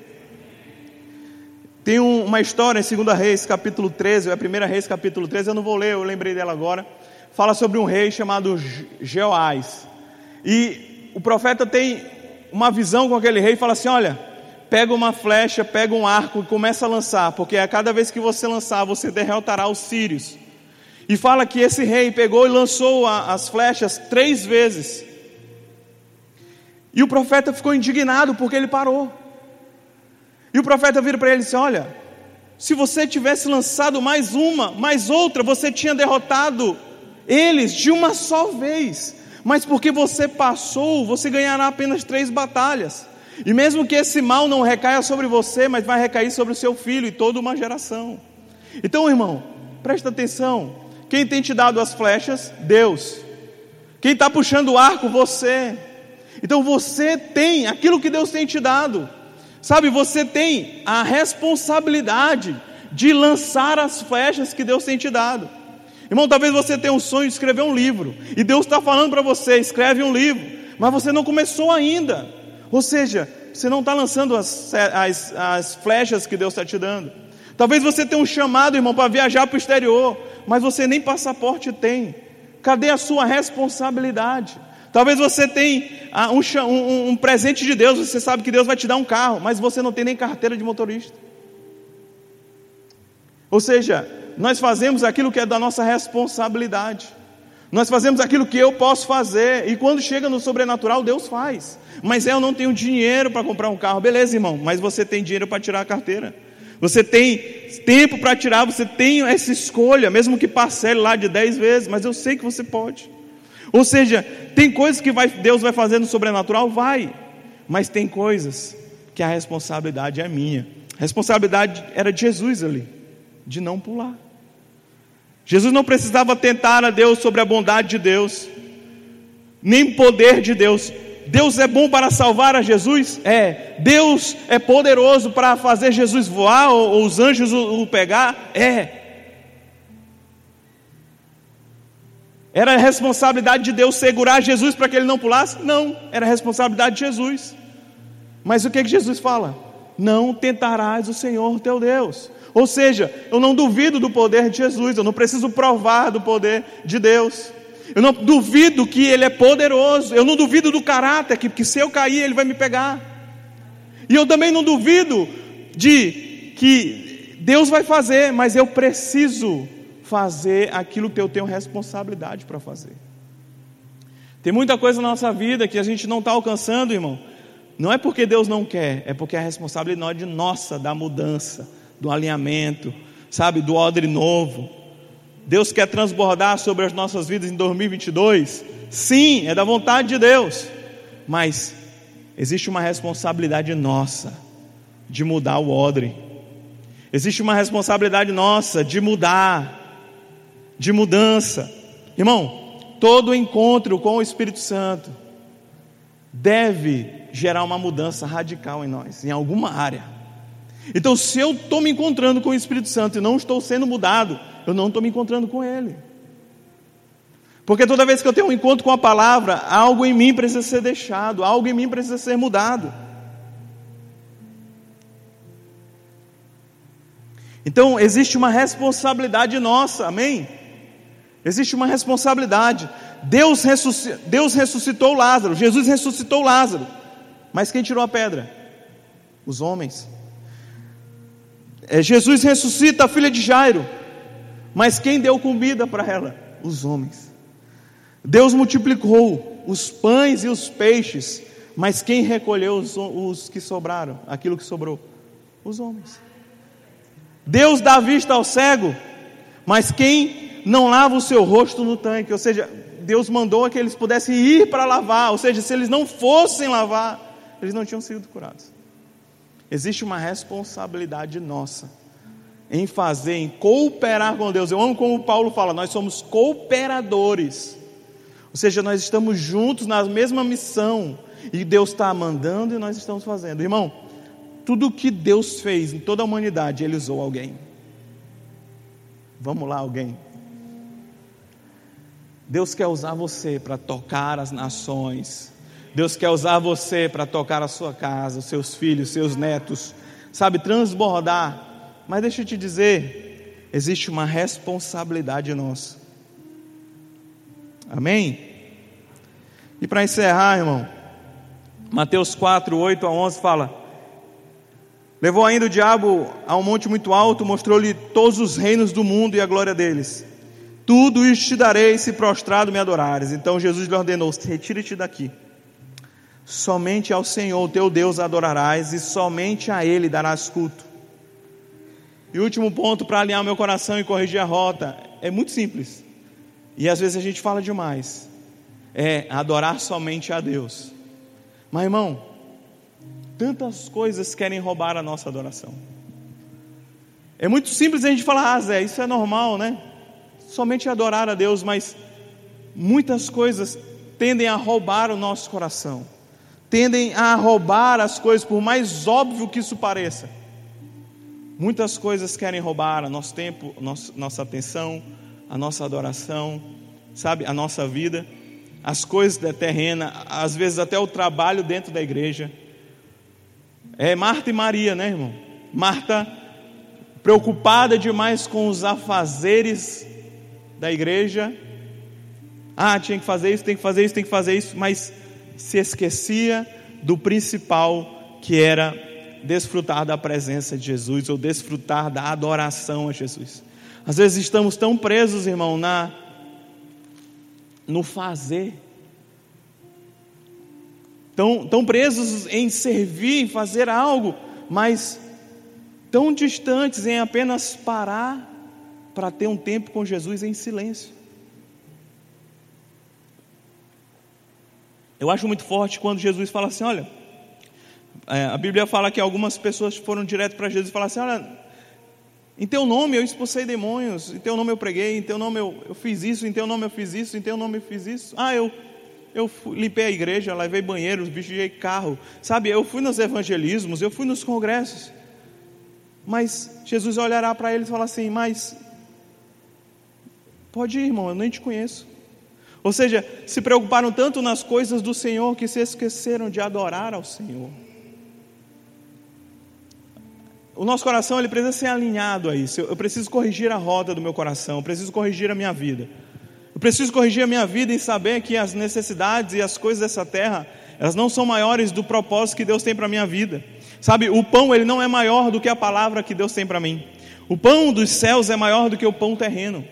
Tem um, uma história em 2 Reis, capítulo 13, ou é a primeira Reis, capítulo 13, eu não vou ler, eu lembrei dela agora. Fala sobre um rei chamado Jeoás. E o profeta tem uma visão com aquele rei e fala assim: olha, pega uma flecha, pega um arco e começa a lançar, porque a cada vez que você lançar, você derrotará os sírios. E fala que esse rei pegou e lançou a, as flechas três vezes. E o profeta ficou indignado porque ele parou. E o profeta vira para ele e disse: Olha, se você tivesse lançado mais uma, mais outra, você tinha derrotado eles de uma só vez mas porque você passou, você ganhará apenas três batalhas. E mesmo que esse mal não recaia sobre você, mas vai recair sobre o seu filho e toda uma geração. Então, irmão, presta atenção. Quem tem te dado as flechas? Deus. Quem está puxando o arco? Você. Então você tem aquilo que Deus tem te dado. Sabe, você tem a responsabilidade de lançar as flechas que Deus tem te dado. Irmão, talvez você tenha um sonho de escrever um livro, e Deus está falando para você: escreve um livro, mas você não começou ainda. Ou seja, você não está lançando as, as, as flechas que Deus está te dando. Talvez você tenha um chamado, irmão, para viajar para o exterior, mas você nem passaporte tem. Cadê a sua responsabilidade? Talvez você tenha ah, um, um, um presente de Deus, você sabe que Deus vai te dar um carro, mas você não tem nem carteira de motorista. Ou seja, nós fazemos aquilo que é da nossa responsabilidade. Nós fazemos aquilo que eu posso fazer, e quando chega no sobrenatural, Deus faz. Mas eu não tenho dinheiro para comprar um carro, beleza, irmão, mas você tem dinheiro para tirar a carteira. Você tem tempo para tirar, você tem essa escolha, mesmo que parcele lá de 10 vezes, mas eu sei que você pode. Ou seja, tem coisas que vai, Deus vai fazer no sobrenatural? Vai. Mas tem coisas que a responsabilidade é minha. A responsabilidade era de Jesus ali, de não pular. Jesus não precisava tentar a Deus sobre a bondade de Deus, nem poder de Deus. Deus é bom para salvar a Jesus? É. Deus é poderoso para fazer Jesus voar ou, ou os anjos o, o pegar? É. Era a responsabilidade de Deus segurar Jesus para que ele não pulasse? Não, era a responsabilidade de Jesus. Mas o que, que Jesus fala? Não tentarás o Senhor teu Deus. Ou seja, eu não duvido do poder de Jesus, eu não preciso provar do poder de Deus. Eu não duvido que Ele é poderoso, eu não duvido do caráter, que, que se eu cair Ele vai me pegar. E eu também não duvido de que Deus vai fazer, mas eu preciso fazer aquilo que eu tenho responsabilidade para fazer. Tem muita coisa na nossa vida que a gente não está alcançando, irmão. Não é porque Deus não quer, é porque a responsabilidade é nossa da mudança, do alinhamento, sabe, do odre novo. Deus quer transbordar sobre as nossas vidas em 2022? Sim, é da vontade de Deus. Mas existe uma responsabilidade nossa de mudar o odre. Existe uma responsabilidade nossa de mudar, de mudança. Irmão, todo encontro com o Espírito Santo deve gerar uma mudança radical em nós, em alguma área. Então, se eu estou me encontrando com o Espírito Santo e não estou sendo mudado, eu não estou me encontrando com Ele. Porque toda vez que eu tenho um encontro com a palavra, algo em mim precisa ser deixado, algo em mim precisa ser mudado. Então, existe uma responsabilidade nossa, amém? Existe uma responsabilidade. Deus, ressuscitou, Deus ressuscitou Lázaro, Jesus ressuscitou Lázaro. Mas quem tirou a pedra? Os homens. É, Jesus ressuscita a filha de Jairo. Mas quem deu comida para ela? Os homens. Deus multiplicou os pães e os peixes. Mas quem recolheu os, os que sobraram? Aquilo que sobrou? Os homens. Deus dá vista ao cego. Mas quem não lava o seu rosto no tanque, ou seja, Deus mandou que eles pudessem ir para lavar, ou seja, se eles não fossem lavar, eles não tinham sido curados. Existe uma responsabilidade nossa em fazer, em cooperar com Deus. Eu amo como Paulo fala, nós somos cooperadores. Ou seja, nós estamos juntos na mesma missão. E Deus está mandando e nós estamos fazendo. Irmão, tudo que Deus fez em toda a humanidade, Ele usou alguém. Vamos lá, alguém. Deus quer usar você para tocar as nações. Deus quer usar você para tocar a sua casa, os seus filhos, seus netos, sabe, transbordar. Mas deixa eu te dizer, existe uma responsabilidade nossa. Amém? E para encerrar, irmão, Mateus 4, 8 a 11 fala: Levou ainda o diabo a um monte muito alto, mostrou-lhe todos os reinos do mundo e a glória deles. Tudo isto te darei se prostrado me adorares. Então Jesus lhe ordenou: Retire-te daqui. Somente ao Senhor teu Deus adorarás e somente a Ele darás culto. E último ponto para alinhar meu coração e corrigir a rota é muito simples. E às vezes a gente fala demais. É adorar somente a Deus. Mas irmão, tantas coisas querem roubar a nossa adoração. É muito simples a gente falar, ah, Zé, isso é normal, né? somente adorar a Deus, mas muitas coisas tendem a roubar o nosso coração, tendem a roubar as coisas, por mais óbvio que isso pareça. Muitas coisas querem roubar nosso tempo, nossa atenção, a nossa adoração, sabe, a nossa vida, as coisas da terrena, às vezes até o trabalho dentro da igreja. É Marta e Maria, né, irmão? Marta preocupada demais com os afazeres da igreja. Ah, tinha que fazer isso, tem que fazer isso, tem que fazer isso, mas se esquecia do principal que era desfrutar da presença de Jesus ou desfrutar da adoração a Jesus. Às vezes estamos tão presos, irmão, na no fazer. Tão, tão presos em servir, fazer algo, mas tão distantes em apenas parar para ter um tempo com Jesus em silêncio. Eu acho muito forte quando Jesus fala assim: olha, é, a Bíblia fala que algumas pessoas foram direto para Jesus e falaram assim: olha, em teu nome eu expulsei demônios, em teu nome eu preguei, em teu nome eu, eu fiz isso, em teu nome eu fiz isso, em teu nome eu fiz isso. Ah, eu, eu limpei a igreja, lavei banheiros, vigiei carro, sabe? Eu fui nos evangelismos, eu fui nos congressos. Mas Jesus olhará para eles e falar assim: Mas Pode ir, irmão, eu nem te conheço. Ou seja, se preocuparam tanto nas coisas do Senhor que se esqueceram de adorar ao Senhor. o nosso coração ele precisa ser alinhado a isso. Eu, preciso corrigir a roda do meu coração, eu preciso corrigir a minha vida. Eu preciso corrigir a minha vida em saber que as necessidades e as coisas dessa terra, elas não são maiores do propósito que Deus tem para a minha vida. Sabe, o pão ele não é maior do que a palavra que Deus tem para mim. O pão dos céus é maior do que o pão terreno.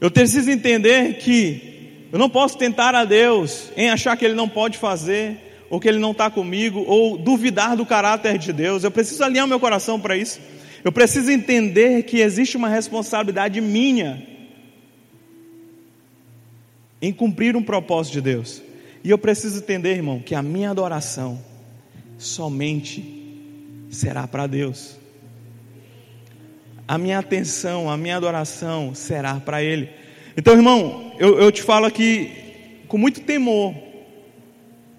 Eu preciso entender que eu não posso tentar a Deus em achar que Ele não pode fazer, ou que Ele não está comigo, ou duvidar do caráter de Deus. Eu preciso alinhar meu coração para isso. Eu preciso entender que existe uma responsabilidade minha em cumprir um propósito de Deus. E eu preciso entender, irmão, que a minha adoração somente será para Deus a minha atenção, a minha adoração será para Ele. Então, irmão, eu, eu te falo aqui com muito temor,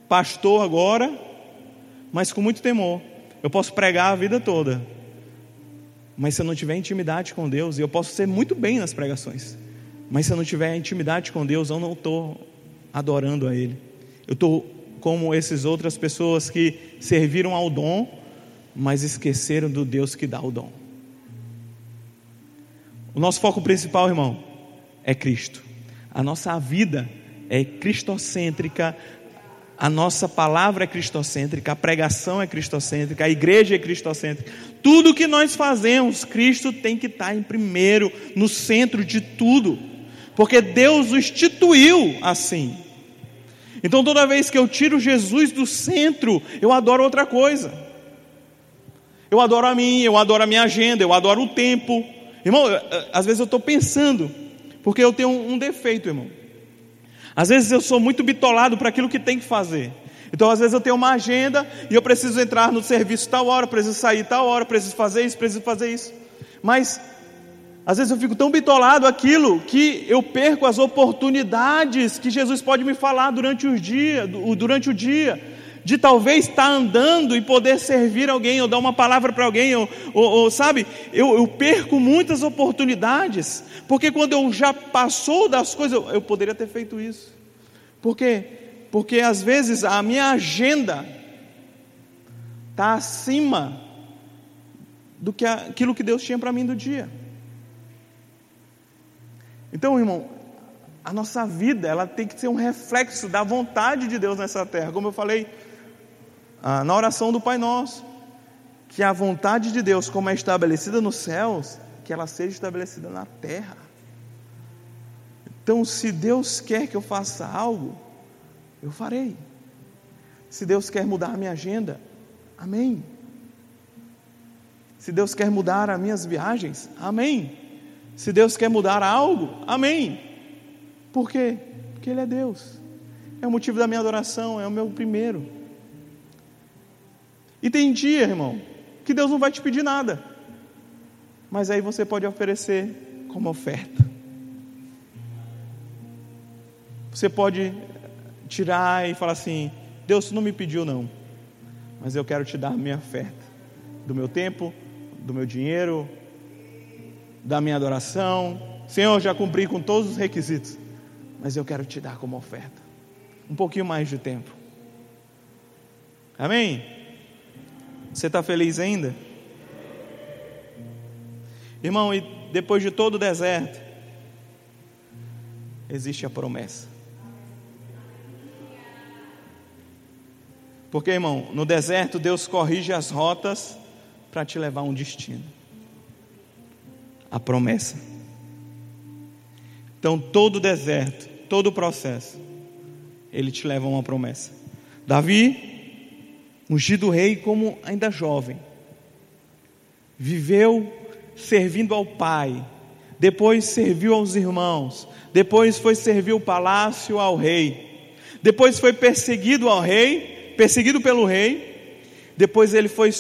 pastor agora, mas com muito temor. Eu posso pregar a vida toda, mas se eu não tiver intimidade com Deus, e eu posso ser muito bem nas pregações, mas se eu não tiver intimidade com Deus, eu não estou adorando a Ele. Eu estou como essas outras pessoas que serviram ao dom, mas esqueceram do Deus que dá o dom. O nosso foco principal, irmão, é Cristo. A nossa vida é cristocêntrica, a nossa palavra é cristocêntrica, a pregação é cristocêntrica, a igreja é cristocêntrica. Tudo que nós fazemos, Cristo tem que estar em primeiro, no centro de tudo, porque Deus o instituiu assim. Então toda vez que eu tiro Jesus do centro, eu adoro outra coisa. Eu adoro a mim, eu adoro a minha agenda, eu adoro o tempo, Irmão, às vezes eu estou pensando, porque eu tenho um defeito, irmão. Às vezes eu sou muito bitolado para aquilo que tem que fazer. Então, às vezes eu tenho uma agenda e eu preciso entrar no serviço tal hora, preciso sair tal hora, preciso fazer isso, preciso fazer isso. Mas às vezes eu fico tão bitolado aquilo que eu perco as oportunidades que Jesus pode me falar durante o dia, durante o dia de talvez estar andando e poder servir alguém, ou dar uma palavra para alguém, ou, ou, ou sabe, eu, eu, perco muitas oportunidades, porque quando eu já passou das coisas, eu, eu poderia ter feito isso. Por quê? Porque às vezes a minha agenda está acima do que aquilo que Deus tinha para mim do dia. Então, irmão, a nossa vida ela tem que ser um reflexo da vontade de Deus nessa terra. Como eu falei, ah, na oração do Pai Nosso, que a vontade de Deus, como é estabelecida nos céus, que ela seja estabelecida na terra. Então, se Deus quer que eu faça algo, eu farei. Se Deus quer mudar a minha agenda, amém. Se Deus quer mudar as minhas viagens, amém. Se Deus quer mudar algo, amém. Por quê? Porque Ele é Deus. É o motivo da minha adoração, é o meu primeiro. E tem dia, irmão, que Deus não vai te pedir nada, mas aí você pode oferecer como oferta. Você pode tirar e falar assim: Deus não me pediu, não, mas eu quero te dar a minha oferta, do meu tempo, do meu dinheiro, da minha adoração. Senhor, já cumpri com todos os requisitos, mas eu quero te dar como oferta um pouquinho mais de tempo. Amém? Você está feliz ainda? Irmão, e depois de todo o deserto, existe a promessa. Porque, irmão, no deserto Deus corrige as rotas para te levar a um destino. A promessa. Então, todo deserto, todo o processo, ele te leva a uma promessa. Davi ungido rei como ainda jovem. Viveu servindo ao pai, depois serviu aos irmãos, depois foi servir o palácio ao rei, depois foi perseguido ao rei, perseguido pelo rei, depois ele foi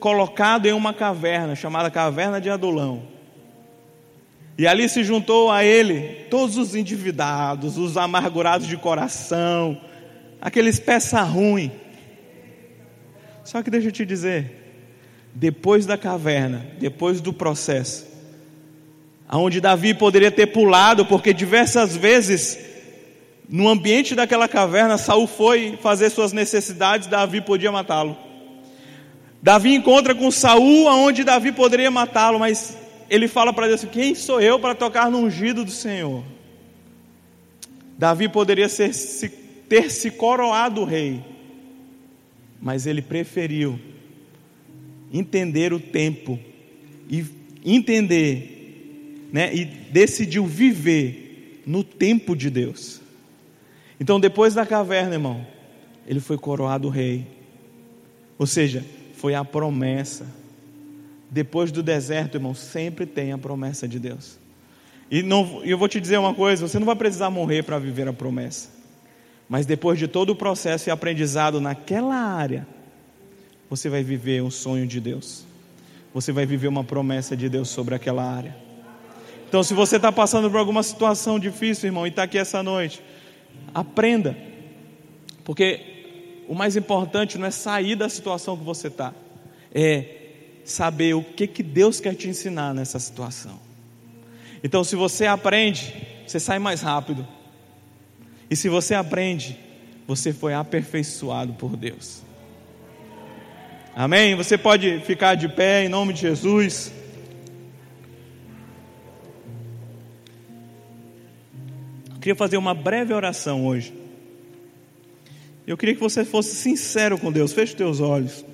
colocado em uma caverna chamada Caverna de Adulão. E ali se juntou a ele todos os endividados, os amargurados de coração, aqueles peça ruim só que deixa eu te dizer, depois da caverna, depois do processo, aonde Davi poderia ter pulado, porque diversas vezes no ambiente daquela caverna Saul foi fazer suas necessidades, Davi podia matá-lo. Davi encontra com Saul, aonde Davi poderia matá-lo, mas ele fala para Deus: Quem sou eu para tocar no ungido do Senhor? Davi poderia ser, se, ter se coroado rei, mas ele preferiu entender o tempo e entender, né, e decidiu viver no tempo de Deus. Então, depois da caverna, irmão, ele foi coroado rei. Ou seja, foi a promessa. Depois do deserto, irmão, sempre tem a promessa de Deus. E não, eu vou te dizer uma coisa: você não vai precisar morrer para viver a promessa. Mas depois de todo o processo e aprendizado naquela área, você vai viver um sonho de Deus. Você vai viver uma promessa de Deus sobre aquela área. Então, se você está passando por alguma situação difícil, irmão, e está aqui essa noite, aprenda. Porque o mais importante não é sair da situação que você está, é saber o que, que Deus quer te ensinar nessa situação. Então, se você aprende, você sai mais rápido. E se você aprende, você foi aperfeiçoado por Deus. Amém? Você pode ficar de pé em nome de Jesus. Eu queria fazer uma breve oração hoje. Eu queria que você fosse sincero com Deus. Feche os teus olhos.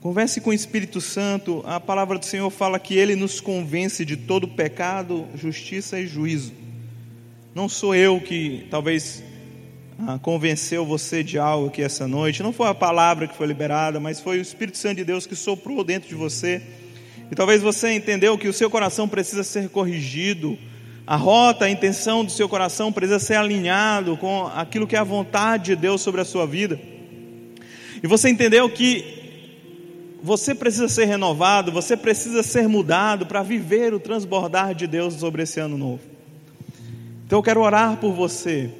Converse com o Espírito Santo. A palavra do Senhor fala que ele nos convence de todo pecado, justiça e juízo. Não sou eu que talvez ah, convenceu você de algo aqui essa noite. Não foi a palavra que foi liberada, mas foi o Espírito Santo de Deus que soprou dentro de você. E talvez você entendeu que o seu coração precisa ser corrigido a rota, a intenção do seu coração precisa ser alinhado com aquilo que é a vontade de Deus sobre a sua vida. E você entendeu que você precisa ser renovado, você precisa ser mudado para viver o transbordar de Deus sobre esse ano novo. Então eu quero orar por você.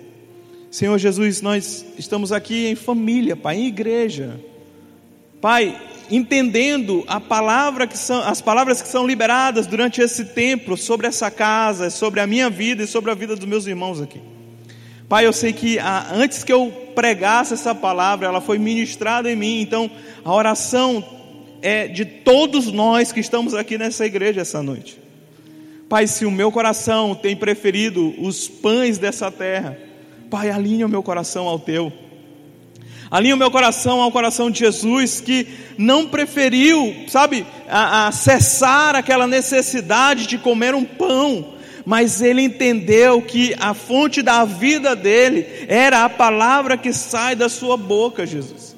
Senhor Jesus, nós estamos aqui em família, Pai, em igreja. Pai, entendendo a palavra que são, as palavras que são liberadas durante esse tempo sobre essa casa, sobre a minha vida e sobre a vida dos meus irmãos aqui. Pai, eu sei que a, antes que eu pregasse essa palavra, ela foi ministrada em mim, então a oração é de todos nós que estamos aqui nessa igreja essa noite. Pai, se o meu coração tem preferido os pães dessa terra, Pai, alinha o meu coração ao teu. Alinha o meu coração ao coração de Jesus, que não preferiu, sabe, a, a cessar aquela necessidade de comer um pão, mas ele entendeu que a fonte da vida dele era a palavra que sai da sua boca, Jesus.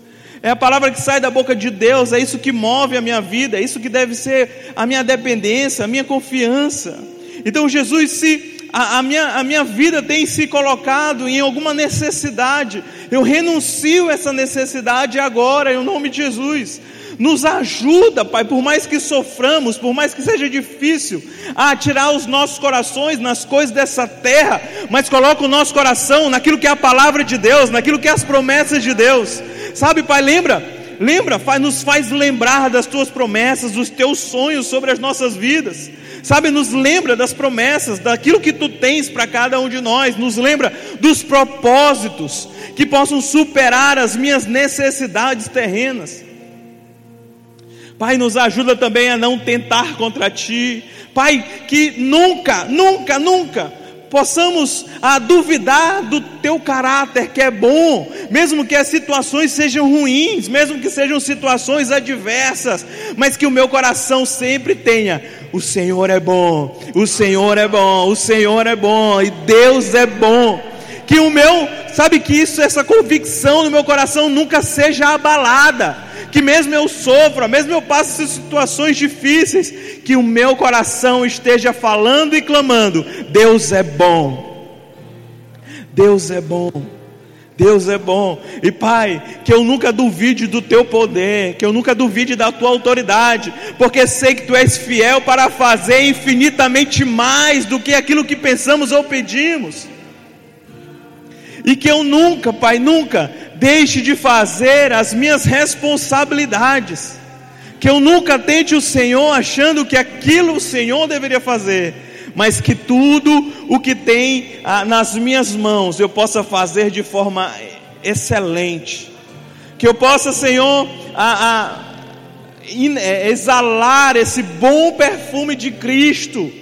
É a palavra que sai da boca de Deus, é isso que move a minha vida, é isso que deve ser a minha dependência, a minha confiança. Então Jesus se a, a, minha, a minha vida tem se colocado em alguma necessidade, eu renuncio essa necessidade agora, em nome de Jesus. Nos ajuda, Pai, por mais que soframos, por mais que seja difícil, a tirar os nossos corações nas coisas dessa terra, mas coloca o nosso coração naquilo que é a palavra de Deus, naquilo que é as promessas de Deus. Sabe, Pai, lembra? Lembra, faz, nos faz lembrar das tuas promessas, dos teus sonhos sobre as nossas vidas sabe, nos lembra das promessas, daquilo que tu tens para cada um de nós, nos lembra dos propósitos que possam superar as minhas necessidades terrenas. Pai, nos ajuda também a não tentar contra ti. Pai, que nunca, nunca, nunca possamos a duvidar do teu caráter que é bom, mesmo que as situações sejam ruins, mesmo que sejam situações adversas, mas que o meu coração sempre tenha: o Senhor é bom, o Senhor é bom, o Senhor é bom e Deus é bom. Que o meu, sabe que isso, essa convicção no meu coração nunca seja abalada que mesmo eu sofra, mesmo eu passe situações difíceis, que o meu coração esteja falando e clamando: Deus é bom. Deus é bom. Deus é bom. E Pai, que eu nunca duvide do teu poder, que eu nunca duvide da tua autoridade, porque sei que tu és fiel para fazer infinitamente mais do que aquilo que pensamos ou pedimos. E que eu nunca, Pai, nunca deixe de fazer as minhas responsabilidades. Que eu nunca tente o Senhor achando que aquilo o Senhor deveria fazer, mas que tudo o que tem ah, nas minhas mãos eu possa fazer de forma excelente. Que eu possa, Senhor, a, é, exalar esse bom perfume de Cristo.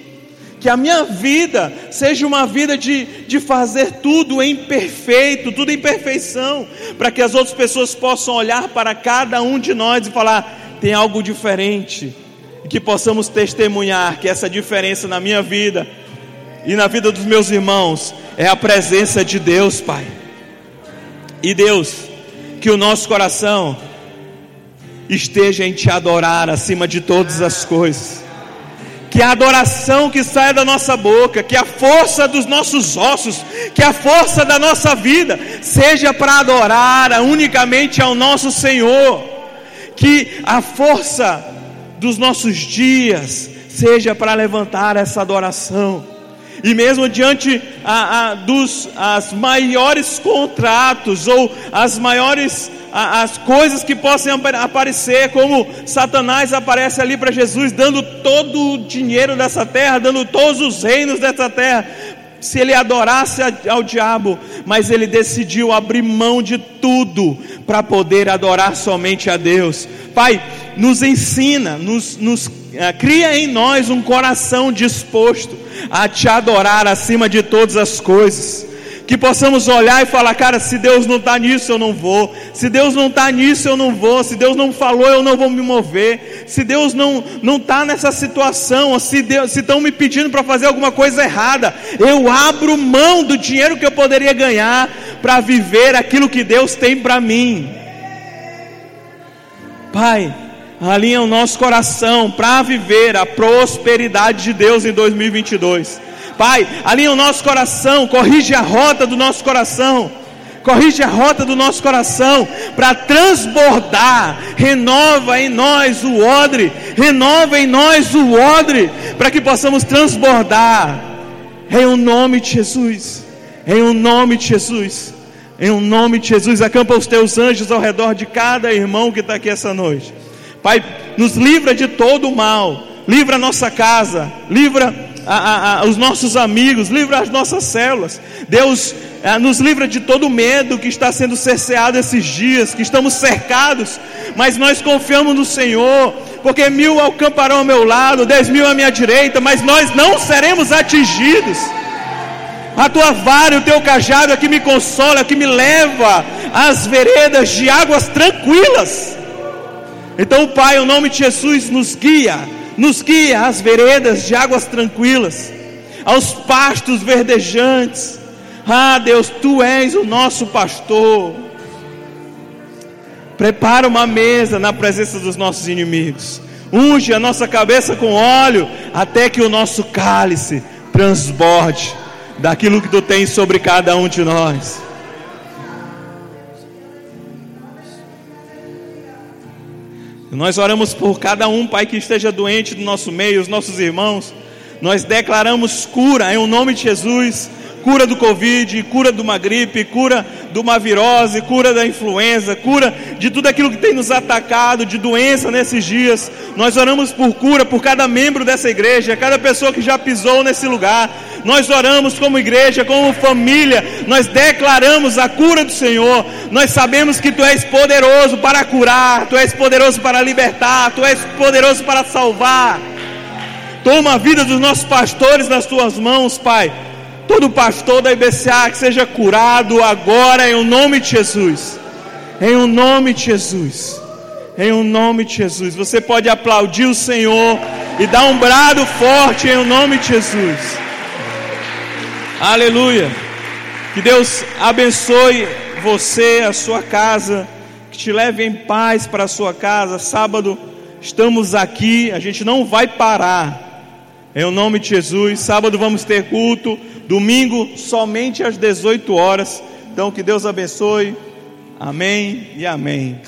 Que a minha vida seja uma vida de, de fazer tudo em perfeito, tudo em perfeição, para que as outras pessoas possam olhar para cada um de nós e falar: tem algo diferente, e que possamos testemunhar que essa diferença na minha vida e na vida dos meus irmãos é a presença de Deus, Pai. E Deus, que o nosso coração esteja em te adorar acima de todas as coisas. Que a adoração que saia da nossa boca, que a força dos nossos ossos, que a força da nossa vida seja para adorar unicamente ao nosso Senhor. Que a força dos nossos dias seja para levantar essa adoração e mesmo diante a, a, dos as maiores contratos ou as maiores a, as coisas que possam aparecer, como Satanás aparece ali para Jesus, dando todo o dinheiro dessa terra, dando todos os reinos dessa terra, se ele adorasse ao diabo, mas ele decidiu abrir mão de tudo para poder adorar somente a Deus. Pai, nos ensina, nos, nos é, cria em nós um coração disposto a te adorar acima de todas as coisas. Que possamos olhar e falar, cara, se Deus não está nisso, eu não vou. Se Deus não está nisso, eu não vou. Se Deus não falou, eu não vou me mover. Se Deus não não está nessa situação, se estão me pedindo para fazer alguma coisa errada, eu abro mão do dinheiro que eu poderia ganhar para viver aquilo que Deus tem para mim. Pai, alinha o nosso coração para viver a prosperidade de Deus em 2022. Pai, alinha o nosso coração, corrige a rota do nosso coração. Corrige a rota do nosso coração para transbordar. Renova em nós o odre. Renova em nós o odre para que possamos transbordar. Em o nome de Jesus. Em o nome de Jesus. Em o nome de Jesus. Acampa os teus anjos ao redor de cada irmão que está aqui essa noite. Pai, nos livra de todo o mal, livra a nossa casa, livra a, a, os nossos amigos, livra as nossas células. Deus a, nos livra de todo medo que está sendo cerceado esses dias, que estamos cercados, mas nós confiamos no Senhor, porque mil acamparão ao meu lado, dez mil à minha direita, mas nós não seremos atingidos. A tua vara, o teu cajado é que me consola, é que me leva às veredas de águas tranquilas. Então, Pai, o nome de Jesus nos guia, nos guia às veredas de águas tranquilas, aos pastos verdejantes. Ah, Deus, tu és o nosso pastor. Prepara uma mesa na presença dos nossos inimigos. Unge a nossa cabeça com óleo, até que o nosso cálice transborde daquilo que tu tens sobre cada um de nós. Nós oramos por cada um, Pai, que esteja doente do nosso meio, os nossos irmãos. Nós declaramos cura em o nome de Jesus cura do Covid, cura de uma gripe, cura de uma virose, cura da influenza, cura de tudo aquilo que tem nos atacado, de doença nesses dias. Nós oramos por cura por cada membro dessa igreja, cada pessoa que já pisou nesse lugar. Nós oramos como igreja, como família, nós declaramos a cura do Senhor. Nós sabemos que Tu és poderoso para curar, Tu és poderoso para libertar, Tu és poderoso para salvar. Toma a vida dos nossos pastores nas tuas mãos, Pai. Todo pastor da IBCA que seja curado agora em o nome de Jesus. Em o nome de Jesus. Em o nome de Jesus. Você pode aplaudir o Senhor e dar um brado forte em o nome de Jesus. Aleluia. Que Deus abençoe você, a sua casa, que te leve em paz para a sua casa. Sábado estamos aqui, a gente não vai parar. Em o nome de Jesus. Sábado vamos ter culto. Domingo, somente às 18 horas. Então, que Deus abençoe. Amém e amém.